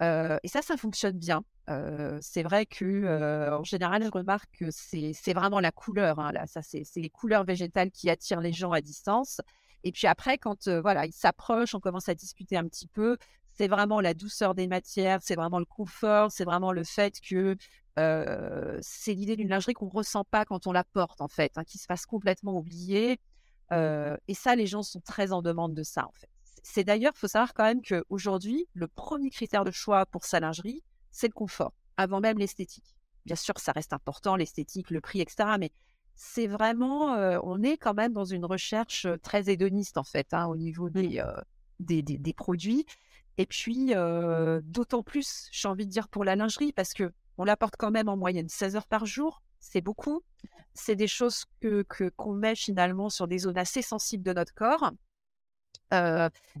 Euh, et ça, ça fonctionne bien. Euh, c'est vrai que en général, je remarque que c'est vraiment la couleur. Hein, là, ça, c'est les couleurs végétales qui attirent les gens à distance. Et puis après, quand voilà, ils s'approchent, on commence à discuter un petit peu. C'est vraiment la douceur des matières, c'est vraiment le confort, c'est vraiment le fait que c'est l'idée d'une lingerie qu'on ne ressent pas quand on la porte, en fait, hein, qui se fasse complètement oublier. et ça, les gens sont très en demande de ça, en fait. C'est d'ailleurs, il faut savoir quand même qu'aujourd'hui, le premier critère de choix pour sa lingerie, c'est le confort, avant même l'esthétique. Bien sûr, ça reste important, l'esthétique, le prix, etc. Mais c'est vraiment, on est quand même dans une recherche très hédoniste en fait, hein, au niveau des, des, produits. Et puis, d'autant plus, j'ai envie de dire pour la lingerie, parce que on la porte quand même en moyenne 16 heures par jour, c'est beaucoup. C'est des choses que qu'on met finalement sur des zones assez sensibles de notre corps.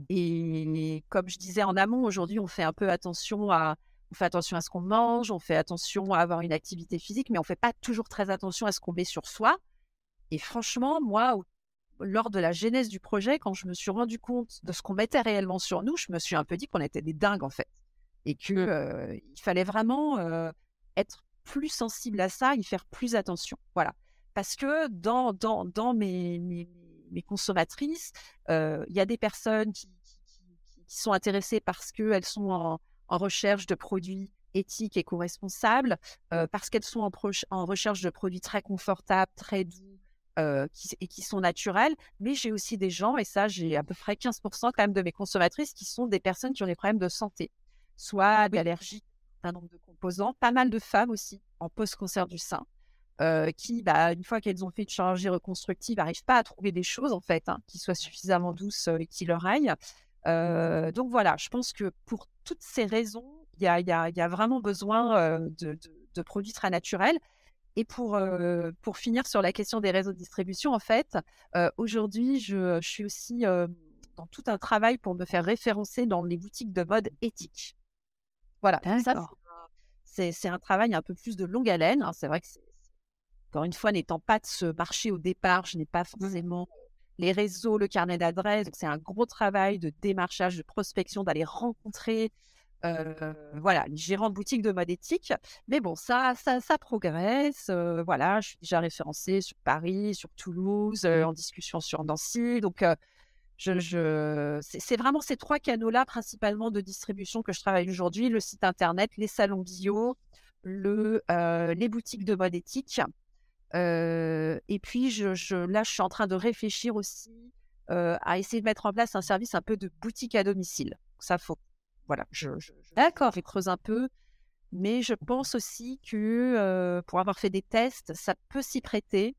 et comme je disais en amont, aujourd'hui, on fait un peu attention à, on fait attention à ce qu'on mange, on fait attention à avoir une activité physique, mais on fait pas toujours très attention à ce qu'on met sur soi. Et franchement, moi, lors de la genèse du projet, quand je me suis rendu compte de ce qu'on mettait réellement sur nous, je me suis un peu dit qu'on était des dingues en fait, et que mmh. euh, il fallait vraiment euh, être plus sensible à ça, y faire plus attention. Voilà, parce que dans dans, dans mes, mes, consommatrices, euh, il y a des personnes qui, qui sont intéressées parce qu'elles sont en en recherche de produits éthiques et co-responsables, euh, parce qu'elles sont en, recherche de produits très confortables, très doux euh, et qui sont naturels. Mais j'ai aussi des gens, et ça, j'ai à peu près 15% quand même de mes consommatrices qui sont des personnes qui ont des problèmes de santé, soit d'allergie, un nombre de composants, pas mal de femmes aussi en post-cancer du sein. Euh, qui, bah, une fois qu'elles ont fait une chirurgie reconstructive, n'arrivent pas à trouver des choses en fait hein, qui soient suffisamment douces et qui leur aillent. Euh, donc voilà, je pense que pour toutes ces raisons, il y a, vraiment besoin de, produits très naturels. Et pour, finir sur la question des réseaux de distribution, en fait, aujourd'hui, je, suis aussi dans tout un travail pour me faire référencer dans les boutiques de mode éthiques. Voilà, ça, c'est un travail un peu plus de longue haleine. Hein. C'est vrai que, encore une fois, n'étant pas de ce marché au départ, je n'ai pas mmh. forcément les réseaux, le carnet d'adresses. C'est un gros travail de démarchage, de prospection, d'aller rencontrer voilà, les gérants de boutique de mode éthique. Mais bon, ça, ça, ça progresse. voilà, je suis déjà référencée sur Paris, sur Toulouse, en discussion sur Nancy. Donc, je, je... c'est vraiment ces trois canaux-là, principalement de distribution, que je travaille aujourd'hui le site internet, les salons bio, le, les boutiques de mode éthique. Et puis, je, je, là, je suis en train de réfléchir aussi à essayer de mettre en place un service un peu de boutique à domicile. Ça, faut voilà, je, D'accord. je creuse un peu. Mais je pense aussi que pour avoir fait des tests, ça peut s'y prêter,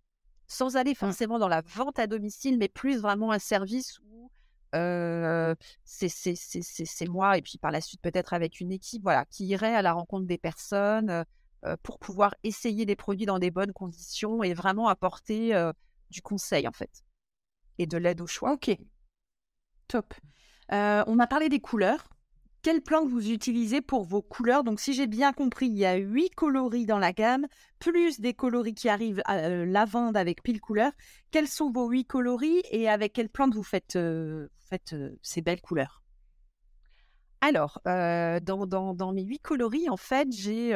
sans aller mmh. forcément dans la vente à domicile, mais plus vraiment un service où c'est moi, et puis par la suite peut-être avec une équipe, voilà, qui irait à la rencontre des personnes pour pouvoir essayer les produits dans des bonnes conditions et vraiment apporter du conseil en fait et de l'aide au choix. Ok, top. on a parlé des couleurs quelle plante vous utilisez pour vos couleurs? Donc, si j'ai bien compris, il y a huit coloris dans la gamme, plus des coloris qui arrivent à euh, lavande avec pile couleur. Quels sont vos huit coloris et avec quelle plante vous faites, euh, euh, ces belles couleurs? Alors, dans, dans, mes huit coloris, en fait, j'ai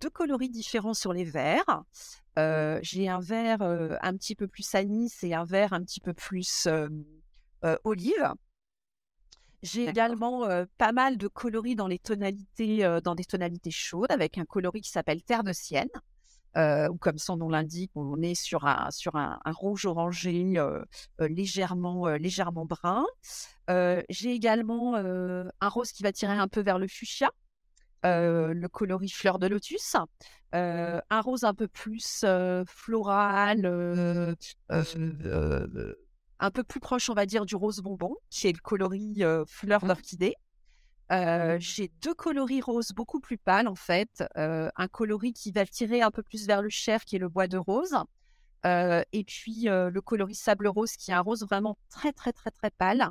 deux coloris différents sur les verts. j'ai un vert un petit peu plus anis et un vert un petit peu plus olive. J'ai également pas mal de coloris dans les tonalités, dans des tonalités chaudes, avec un coloris qui s'appelle Terre de Sienne, ou comme son nom l'indique, on est sur un, sur un, rouge orangé légèrement, légèrement brun. J'ai également un rose qui va tirer un peu vers le fuchsia. le coloris fleur de lotus, un rose un peu plus floral, un peu plus proche, on va dire, du rose bonbon, qui est le coloris fleur mmh. D'orchidée. j'ai deux coloris roses beaucoup plus pâles, en fait. un coloris qui va tirer un peu plus vers le chair, qui est le bois de rose. et puis le coloris sable rose, qui est un rose vraiment très, très, très, très pâle.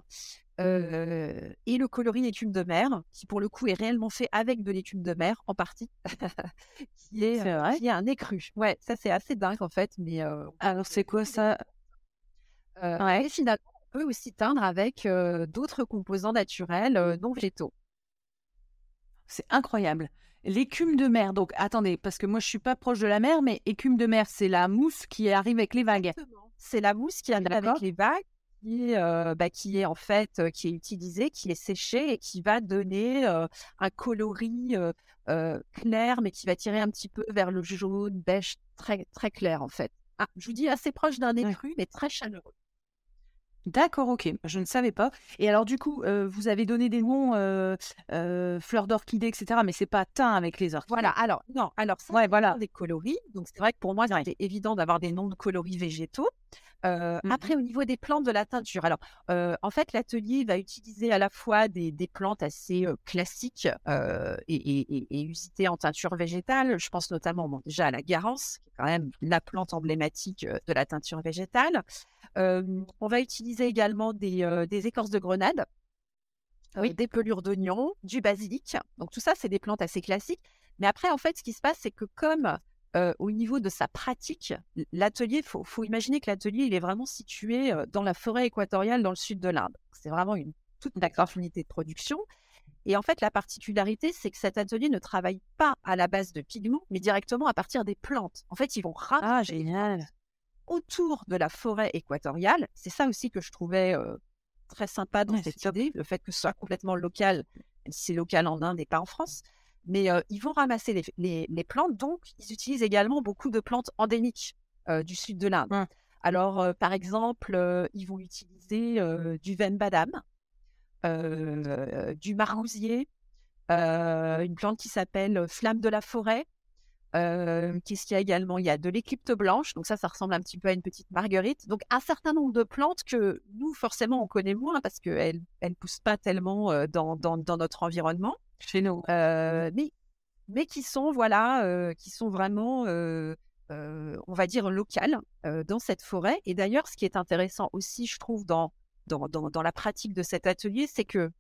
et le coloris écume de mer, qui pour le coup est réellement fait avec de l'écume de mer en partie, qui, est, qui est un écru. Ouais, ça c'est assez dingue en fait. Mais alors c'est quoi ça? et finalement, on peut aussi teindre avec d'autres composants naturels non végétaux. C'est incroyable. L'écume de mer, donc attendez, parce que moi je suis pas proche de la mer, mais écume de mer, c'est la mousse qui arrive avec les vagues. C'est la mousse qui arrive avec les vagues, qui, bah, qui est en fait qui est utilisée, qui est séchée et qui va donner un coloris clair, mais qui va tirer un petit peu vers le jaune, beige, très très clair en fait. Ah, je vous dis assez proche d'un écru, mais très chaleureux. D'accord, ok, je ne savais pas. Et alors du coup, euh, vous avez donné des noms, euh, euh, fleurs d'orchidée, etc. Mais c'est pas teint avec les orchidées. Voilà. Alors non, alors ça, ouais, voilà. des coloris. Donc c'est vrai que pour moi, c'est évident d'avoir des noms de coloris végétaux. Mmh après, au niveau des plantes de la teinture, alors en fait, l'atelier va utiliser à la fois des, plantes assez classiques et, usitées en teinture végétale. Je pense notamment déjà à la garance, qui est quand même la plante emblématique de la teinture végétale. on va utiliser également des, écorces de grenade, des pelures d'oignon, du basilic. Donc tout ça, c'est des plantes assez classiques. Mais après, en fait, ce qui se passe, c'est que comme au niveau de sa pratique, l'atelier, il faut, imaginer que l'atelier, il est vraiment situé dans la forêt équatoriale dans le sud de l'Inde. C'est vraiment une toute d'accord unité de production. Et en fait, la particularité, c'est que cet atelier ne travaille pas à la base de pigments, mais directement à partir des plantes. En fait, ils vont ah, génial. autour de la forêt équatoriale. C'est ça aussi que je trouvais très sympa dans cette idée, le fait que ce soit complètement local, c'est local en Inde et pas en France mais ils vont ramasser les, plantes, donc ils utilisent également beaucoup de plantes endémiques du sud de l'Inde. Mmh. Alors, par exemple, ils vont utiliser du venbadam, du marousier, une plante qui s'appelle flamme de la forêt. Qu'est-ce qu'il y a également? Il y a de l'éclypte blanche, donc ça, ça ressemble un petit peu à une petite marguerite. Donc, un certain nombre de plantes que nous, forcément, on connaît moins parce qu'elles ne poussent pas tellement dans, dans notre environnement chez nous. mais, mais qui sont, voilà, qui sont vraiment, on va dire, locales dans cette forêt. Et d'ailleurs, ce qui est intéressant aussi, je trouve, dans dans, dans, la pratique de cet atelier, c'est que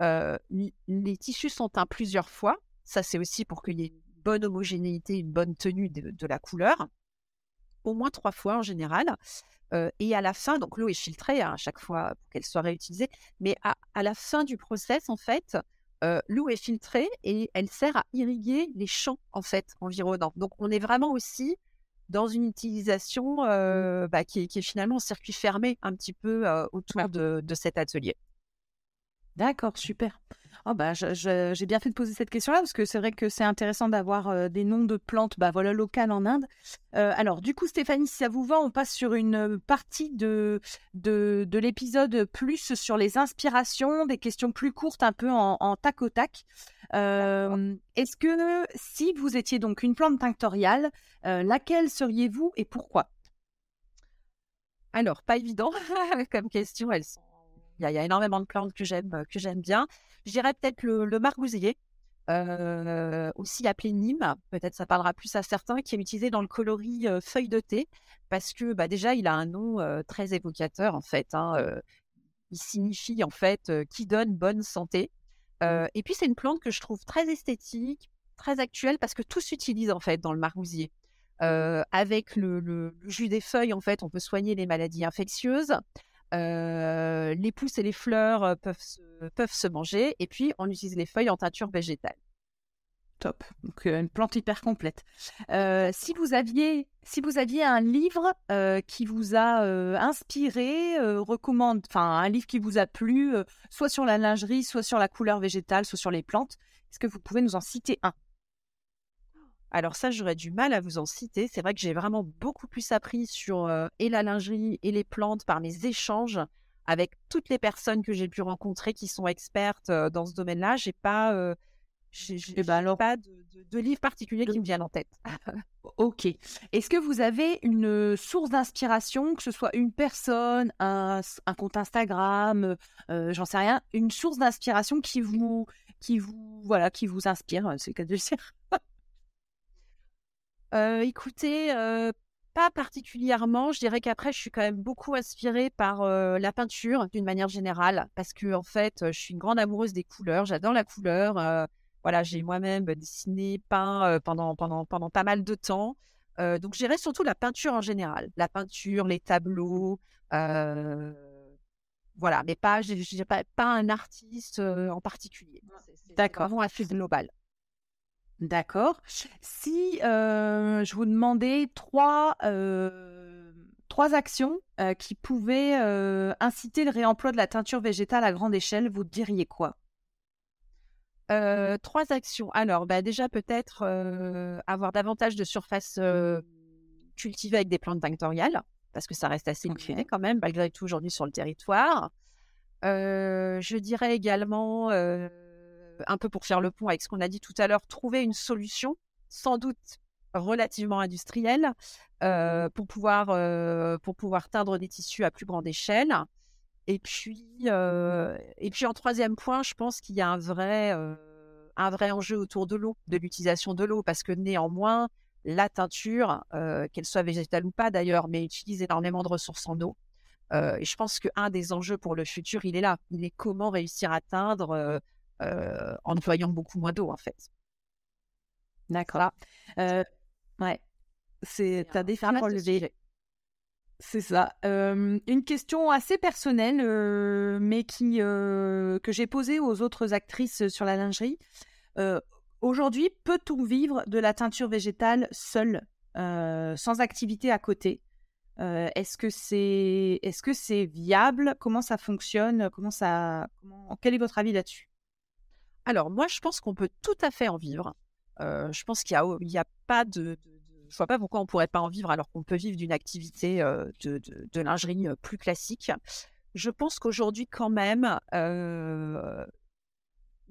les tissus sont teints plusieurs fois. Ça, c'est aussi pour qu'il y ait une bonne homogénéité, une bonne tenue de, la couleur. Au moins trois fois en général. et à la fin, donc l'eau est filtrée hein, à chaque fois pour qu'elle soit réutilisée, mais à, à, la fin du process, en fait, l'eau est filtrée et elle sert à irriguer les champs en fait environnants. Donc on est vraiment aussi dans une utilisation bah, qui, est, finalement en circuit fermé un petit peu autour de, cet atelier. D'accord, super. Oh bah, j'ai bien fait de poser cette question-là parce que c'est vrai que c'est intéressant d'avoir euh, des noms de plantes bah, voilà, locales en Inde. Euh, alors, du coup, Stéphanie, si ça vous va, on passe sur une partie de, de, l'épisode plus sur les inspirations, des questions plus courtes, un peu en, tac au tac. Euh, est-ce que si vous étiez donc une plante tinctoriale, laquelle seriez-vous et pourquoi? Alors, pas évident comme question, elles sont il y, a énormément de plantes que j'aime que j'aime bien. Je dirais peut-être le, le margousier, euh, aussi appelé Nîmes, peut-être ça parlera plus à certains, qui est utilisé dans le coloris euh, feuille de thé, parce que bah, déjà il a un nom euh, très évocateur en fait. Hein, il signifie en fait qui donne bonne santé. Mmh. et puis c'est une plante que je trouve très esthétique, très actuelle, parce que tout s'utilise en fait dans le margousier. avec le, le, jus des feuilles, en fait, on peut soigner les maladies infectieuses les pousses et les fleurs peuvent se, peuvent se manger. Et puis, on utilise les feuilles en teinture végétale. Top. Donc, une plante hyper complète. si, vous aviez, si vous aviez un livre qui vous a inspiré, recommande, enfin, un livre qui vous a plu, soit sur la lingerie, soit sur la couleur végétale, soit sur les plantes, est-ce que vous pouvez nous en citer un? Alors ça, j'aurais du mal à vous en citer. C'est vrai que j'ai vraiment beaucoup plus appris sur et la lingerie et les plantes par mes échanges avec toutes les personnes que j'ai pu rencontrer qui sont expertes dans ce domaine-là. J'ai pas, j'ai, ben alors... pas de, de, livre particulier qui me viennent en tête. ok. Est-ce que vous avez une source d'inspiration, que ce soit une personne, un, un compte Instagram, j'en sais rien, une source d'inspiration qui vous, qui vous, voilà, qui vous inspire, c'est le cas de le dire? Écoutez, pas particulièrement. Je dirais qu'après, je suis quand même beaucoup inspirée par la peinture d'une manière générale, parce que en fait, je suis une grande amoureuse des couleurs. J'adore la couleur. voilà, j'ai moi-même dessiné, peint pendant pendant pendant pas mal de temps. donc, je dirais surtout la peinture en général, la peinture, les tableaux. voilà, mais pas, je, dirais pas, pas un artiste en particulier. D'accord. Vraiment assez global. D'accord. Si euh, je vous demandais trois, euh, trois actions euh, qui pouvaient inciter le réemploi de la teinture végétale à grande échelle, vous diriez quoi? Trois actions. Alors, bah, déjà peut-être avoir davantage de surface cultivée avec des plantes tinctoriales, parce que ça reste assez limité quand même, malgré tout aujourd'hui sur le territoire. je dirais également un peu pour faire le pont avec ce qu'on a dit tout à l'heure, trouver une solution, sans doute relativement industrielle, mmh pour, pouvoir, pour pouvoir teindre des tissus à plus grande échelle. Et puis, et puis en troisième point, je pense qu'il y a un vrai, un vrai enjeu autour de l'eau, de l'utilisation de l'eau, parce que néanmoins, la teinture, qu'elle soit végétale ou pas d'ailleurs, mais utilise énormément de ressources en eau. et je pense qu'un des enjeux pour le futur, il est là. Il est comment réussir à teindre euh, en employant beaucoup moins d'eau en fait. D'accord. Euh, ouais. C'est un défi relevé. C'est ça. une question assez personnelle, mais qui que j'ai posée aux autres actrices sur la lingerie. Aujourd'hui, peut-on vivre de la teinture végétale seule, sans activité à côté? Est-ce que c'est est-ce que c'est viable? Comment ça fonctionne? Comment ça comment... Quel est votre avis là-dessus? Alors, moi, je pense qu'on peut tout à fait en vivre. je pense qu'il n'y a, pas de, Je ne vois pas pourquoi on ne pourrait pas en vivre alors qu'on peut vivre d'une activité de, lingerie plus classique. Je pense qu'aujourd'hui, quand même,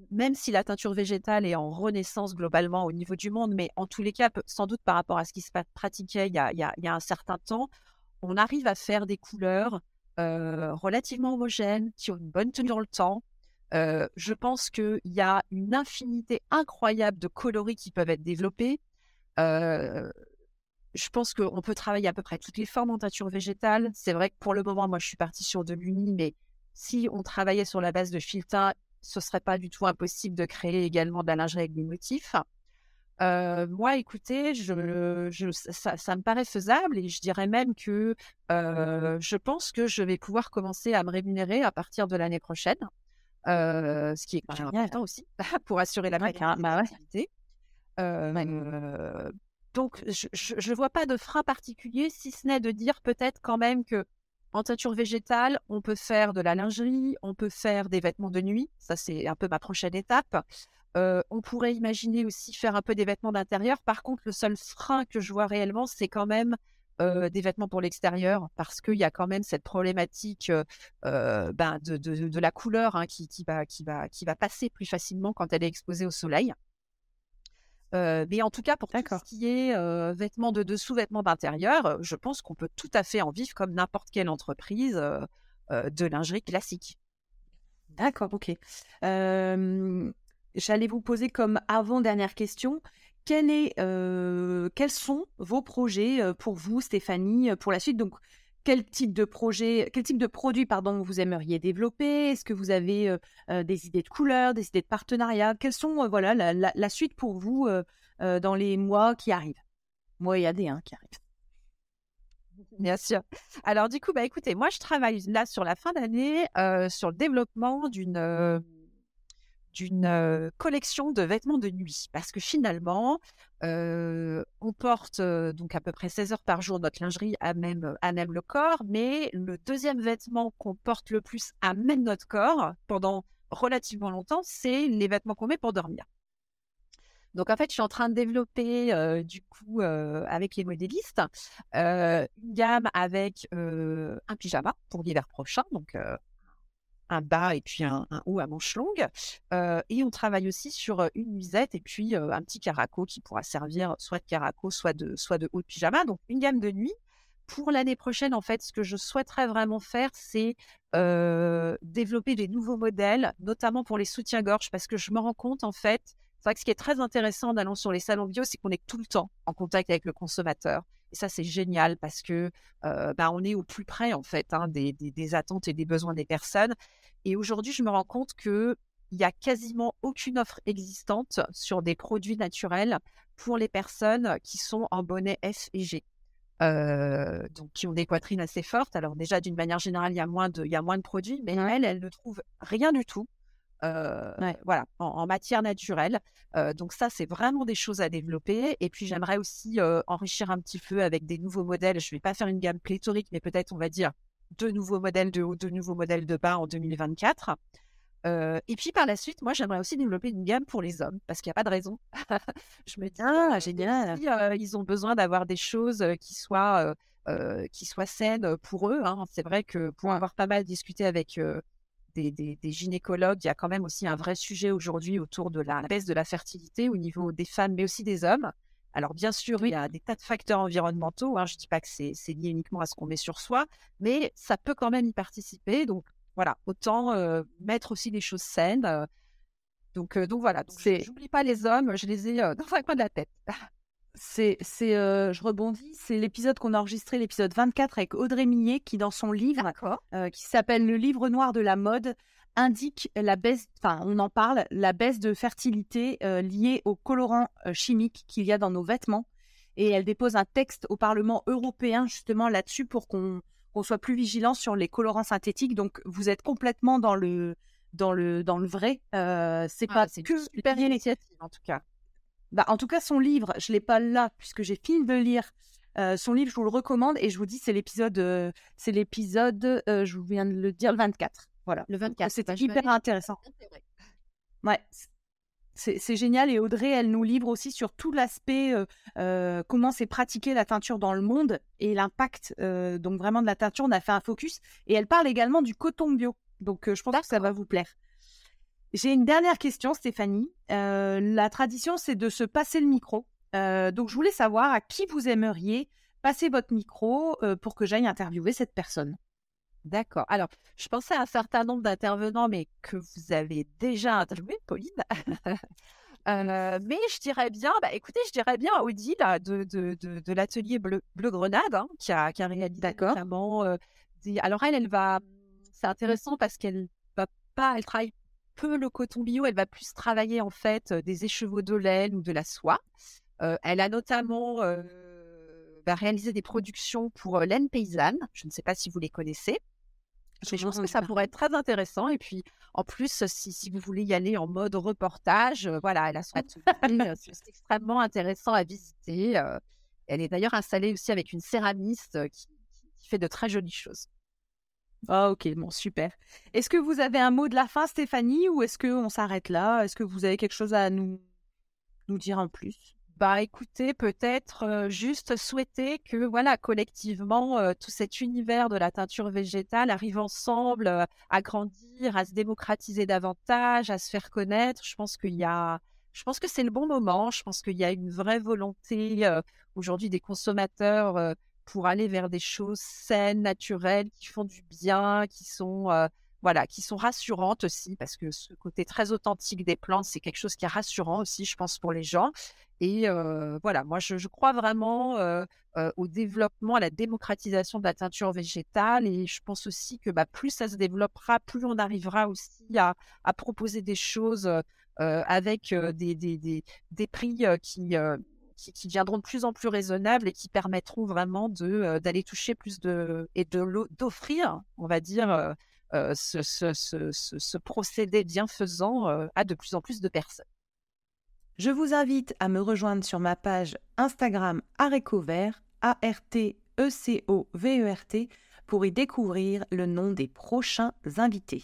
même si la teinture végétale est en renaissance globalement au niveau du monde, mais en tous les cas, sans doute par rapport à ce qui se pratiquait il y a, un certain temps, on arrive à faire des couleurs relativement homogènes, qui ont une bonne tenue dans le temps, je pense qu'il y a une infinité incroyable de coloris qui peuvent être développés. je pense qu'on peut travailler à peu près toutes les formes en teinture végétale. C'est vrai que pour le moment, moi, je suis partie sur de l'uni, mais si on travaillait sur la base de filtin, ce serait pas du tout impossible de créer également de la lingerie avec des motifs. Moi, écoutez, ça, me paraît faisable et je dirais même que je pense que je vais pouvoir commencer à me rémunérer à partir de l'année prochaine, euh, ce qui est quand même important aussi pour assurer la ouais, euh, donc, je ne vois pas de frein particulier, si ce n'est de dire peut-être quand même que en teinture végétale, on peut faire de la lingerie, on peut faire des vêtements de nuit. Ça, c'est un peu ma prochaine étape. Euh, on pourrait imaginer aussi faire un peu des vêtements d'intérieur. Par contre, le seul frein que je vois réellement, c'est quand même euh, des vêtements pour l'extérieur, parce qu'il y a quand même cette problématique ben, de, la couleur hein, qui, va, qui, va, qui va passer plus facilement quand elle est exposée au soleil mais en tout cas, pour tout ce qui est vêtements de dessous, vêtements d'intérieur, je pense qu'on peut tout à fait en vivre comme n'importe quelle entreprise de lingerie classique. D'accord, ok. J'allais vous poser comme avant-dernière question. Quel est, quels sont vos projets pour vous, Stéphanie, pour la suite? Donc, quel type de projet, quel type de produit, pardon, vous aimeriez développer? Est-ce que vous avez des idées de couleurs, des idées de partenariat Quelles sont, voilà, la, suite pour vous dans les mois qui arrivent? Moi, il y a des hein, qui arrivent. Bien sûr. Alors du coup, bah écoutez, moi je travaille là sur la fin d'année sur le développement d'une d'une collection de vêtements de nuit. Parce que finalement, on porte donc à peu près 16 heures par jour notre lingerie à même, à même le corps, mais le deuxième vêtement qu'on porte le plus à même notre corps pendant relativement longtemps, c'est les vêtements qu'on met pour dormir. Donc en fait, je suis en train de développer du coup avec les modélistes une gamme avec un pyjama pour l'hiver prochain, donc un bas et puis un, haut à manches longues. et on travaille aussi sur une nuisette et puis un petit caraco qui pourra servir soit de caraco, soit de, soit de haut de pyjama. Donc une gamme de nuit. Pour l'année prochaine, en fait, ce que je souhaiterais vraiment faire, c'est développer des nouveaux modèles, notamment pour les soutiens-gorge, parce que je me rends compte, en fait, c'est vrai que ce qui est très intéressant en allant sur les salons bio, c'est qu'on est tout le temps en contact avec le consommateur. Et ça, c'est génial parce que bah, on est au plus près en fait hein, des, des, attentes et des besoins des personnes. Et aujourd'hui, je me rends compte que il y a quasiment aucune offre existante sur des produits naturels pour les personnes qui sont en bonnet F et G. donc qui ont des poitrines assez fortes. Alors déjà, d'une manière générale, il y a moins de, il y a moins de produits, mais elles, elles ne trouvent rien du tout voilà, en, matière naturelle. donc ça, c'est vraiment des choses à développer. Et puis j'aimerais aussi enrichir un petit peu avec des nouveaux modèles. Je ne vais pas faire une gamme pléthorique, mais peut-être, on va dire, deux nouveaux modèles de haut, deux nouveaux modèles de bas en 2024. et puis par la suite, moi, j'aimerais aussi développer une gamme pour les hommes, parce qu'il n'y a pas de raison. je me dis, ah, génial. ils ont besoin d'avoir des choses qui soient, qui soient saines pour eux. Hein. C'est vrai que pour avoir pas mal discuté avec des, gynécologues, il y a quand même aussi un vrai sujet aujourd'hui autour de la baisse de la fertilité au niveau des femmes, mais aussi des hommes. Alors bien sûr, il y a des tas de facteurs environnementaux. Hein, je ne dis pas que c'est lié uniquement à ce qu'on met sur soi, mais ça peut quand même y participer. Donc voilà, autant euh, mettre aussi les choses saines. Euh. donc, euh, donc voilà, j'oublie pas les hommes, je les ai dans un coin de la tête. C'est, c'est euh, je rebondis, c'est l'épisode qu'on a enregistré, l'épisode 24 avec Audrey Millet, qui dans son livre, euh, qui s'appelle Le livre noir de la mode, indique la baisse, enfin on en parle, la baisse de fertilité euh, liée aux colorants chimiques qu'il y a dans nos vêtements. Et elle dépose un texte au Parlement européen justement là-dessus pour qu'on, soit plus vigilant sur les colorants synthétiques. Donc vous êtes complètement dans le dans le dans le vrai. c'est pas c'est que super initiative en tout cas. Bah, en tout cas, son livre, je ne l'ai pas là puisque j'ai fini de le lire. Euh, son livre, je vous le recommande et je vous dis, c'est l'épisode, euh, c'est l'épisode, euh, je vous viens de le dire, le 24. Voilà. Le 24. C'était bah, hyper intéressant. Ouais. C'est génial et Audrey, elle nous livre aussi sur tout l'aspect comment c'est pratiqué la teinture dans le monde et l'impact donc vraiment de la teinture. On a fait un focus et elle parle également du coton bio. Donc je pense que ça va vous plaire. J'ai une dernière question, Stéphanie. Euh, la tradition, c'est de se passer le micro. Euh, donc, je voulais savoir à qui vous aimeriez passer votre micro euh, pour que j'aille interviewer cette personne. D'accord. Alors, je pensais à un certain nombre d'intervenants, mais que vous avez déjà interviewé, Pauline. mais je dirais bien, bah, écoutez, je dirais bien Audi de, de, l'atelier Bleu, Grenade, hein, qui, a, qui a réalisé notamment. alors, elle, elle va C'est intéressant parce qu'elle va pas, elle travaille peu le coton bio, elle va plus travailler en fait des écheveaux de laine ou de la soie. elle a notamment bah, réalisé des productions pour laine paysanne. Je ne sais pas si vous les connaissez. je pense que ça pourrait être très intéressant. Et puis, en plus, si, si vous voulez y aller en mode reportage, voilà, elle a son atelier. c'est extrêmement intéressant à visiter. elle est d'ailleurs installée aussi avec une céramiste qui, qui fait de très jolies choses. Ah ok, bon, super. Est-ce que vous avez un mot de la fin, Stéphanie, ou est-ce qu'on s'arrête là? Est-ce que vous avez quelque chose à nous, nous dire en plus? Bah écoutez, peut-être juste souhaiter que voilà collectivement tout cet univers de la teinture végétale arrive ensemble à grandir, à se démocratiser davantage, à se faire connaître. Je pense qu'il y a, je pense que c'est le bon moment. Je pense qu'il y a une vraie volonté aujourd'hui des consommateurs pour aller vers des choses saines, naturelles, qui font du bien, qui sont euh, voilà, qui sont rassurantes aussi, parce que ce côté très authentique des plantes, c'est quelque chose qui est rassurant aussi, je pense, pour les gens. Et euh, voilà, moi, je, crois vraiment euh, au développement, à la démocratisation de la teinture végétale. Et je pense aussi que bah, plus ça se développera, plus on arrivera aussi à, proposer des choses avec des, prix qui qui, qui, deviendront de plus en plus raisonnables et qui permettront vraiment euh, d'aller toucher plus de et d'offrir, on va dire, euh, euh, ce, procédé bienfaisant à de plus en plus de personnes. Je vous invite à me rejoindre sur ma page Instagram Arécovert, A-R-T-E-C-O-V-E-R-T, pour y découvrir le nom des prochains invités.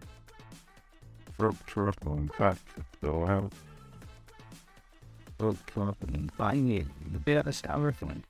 structural contraction. back to the both Look, I need the best everything.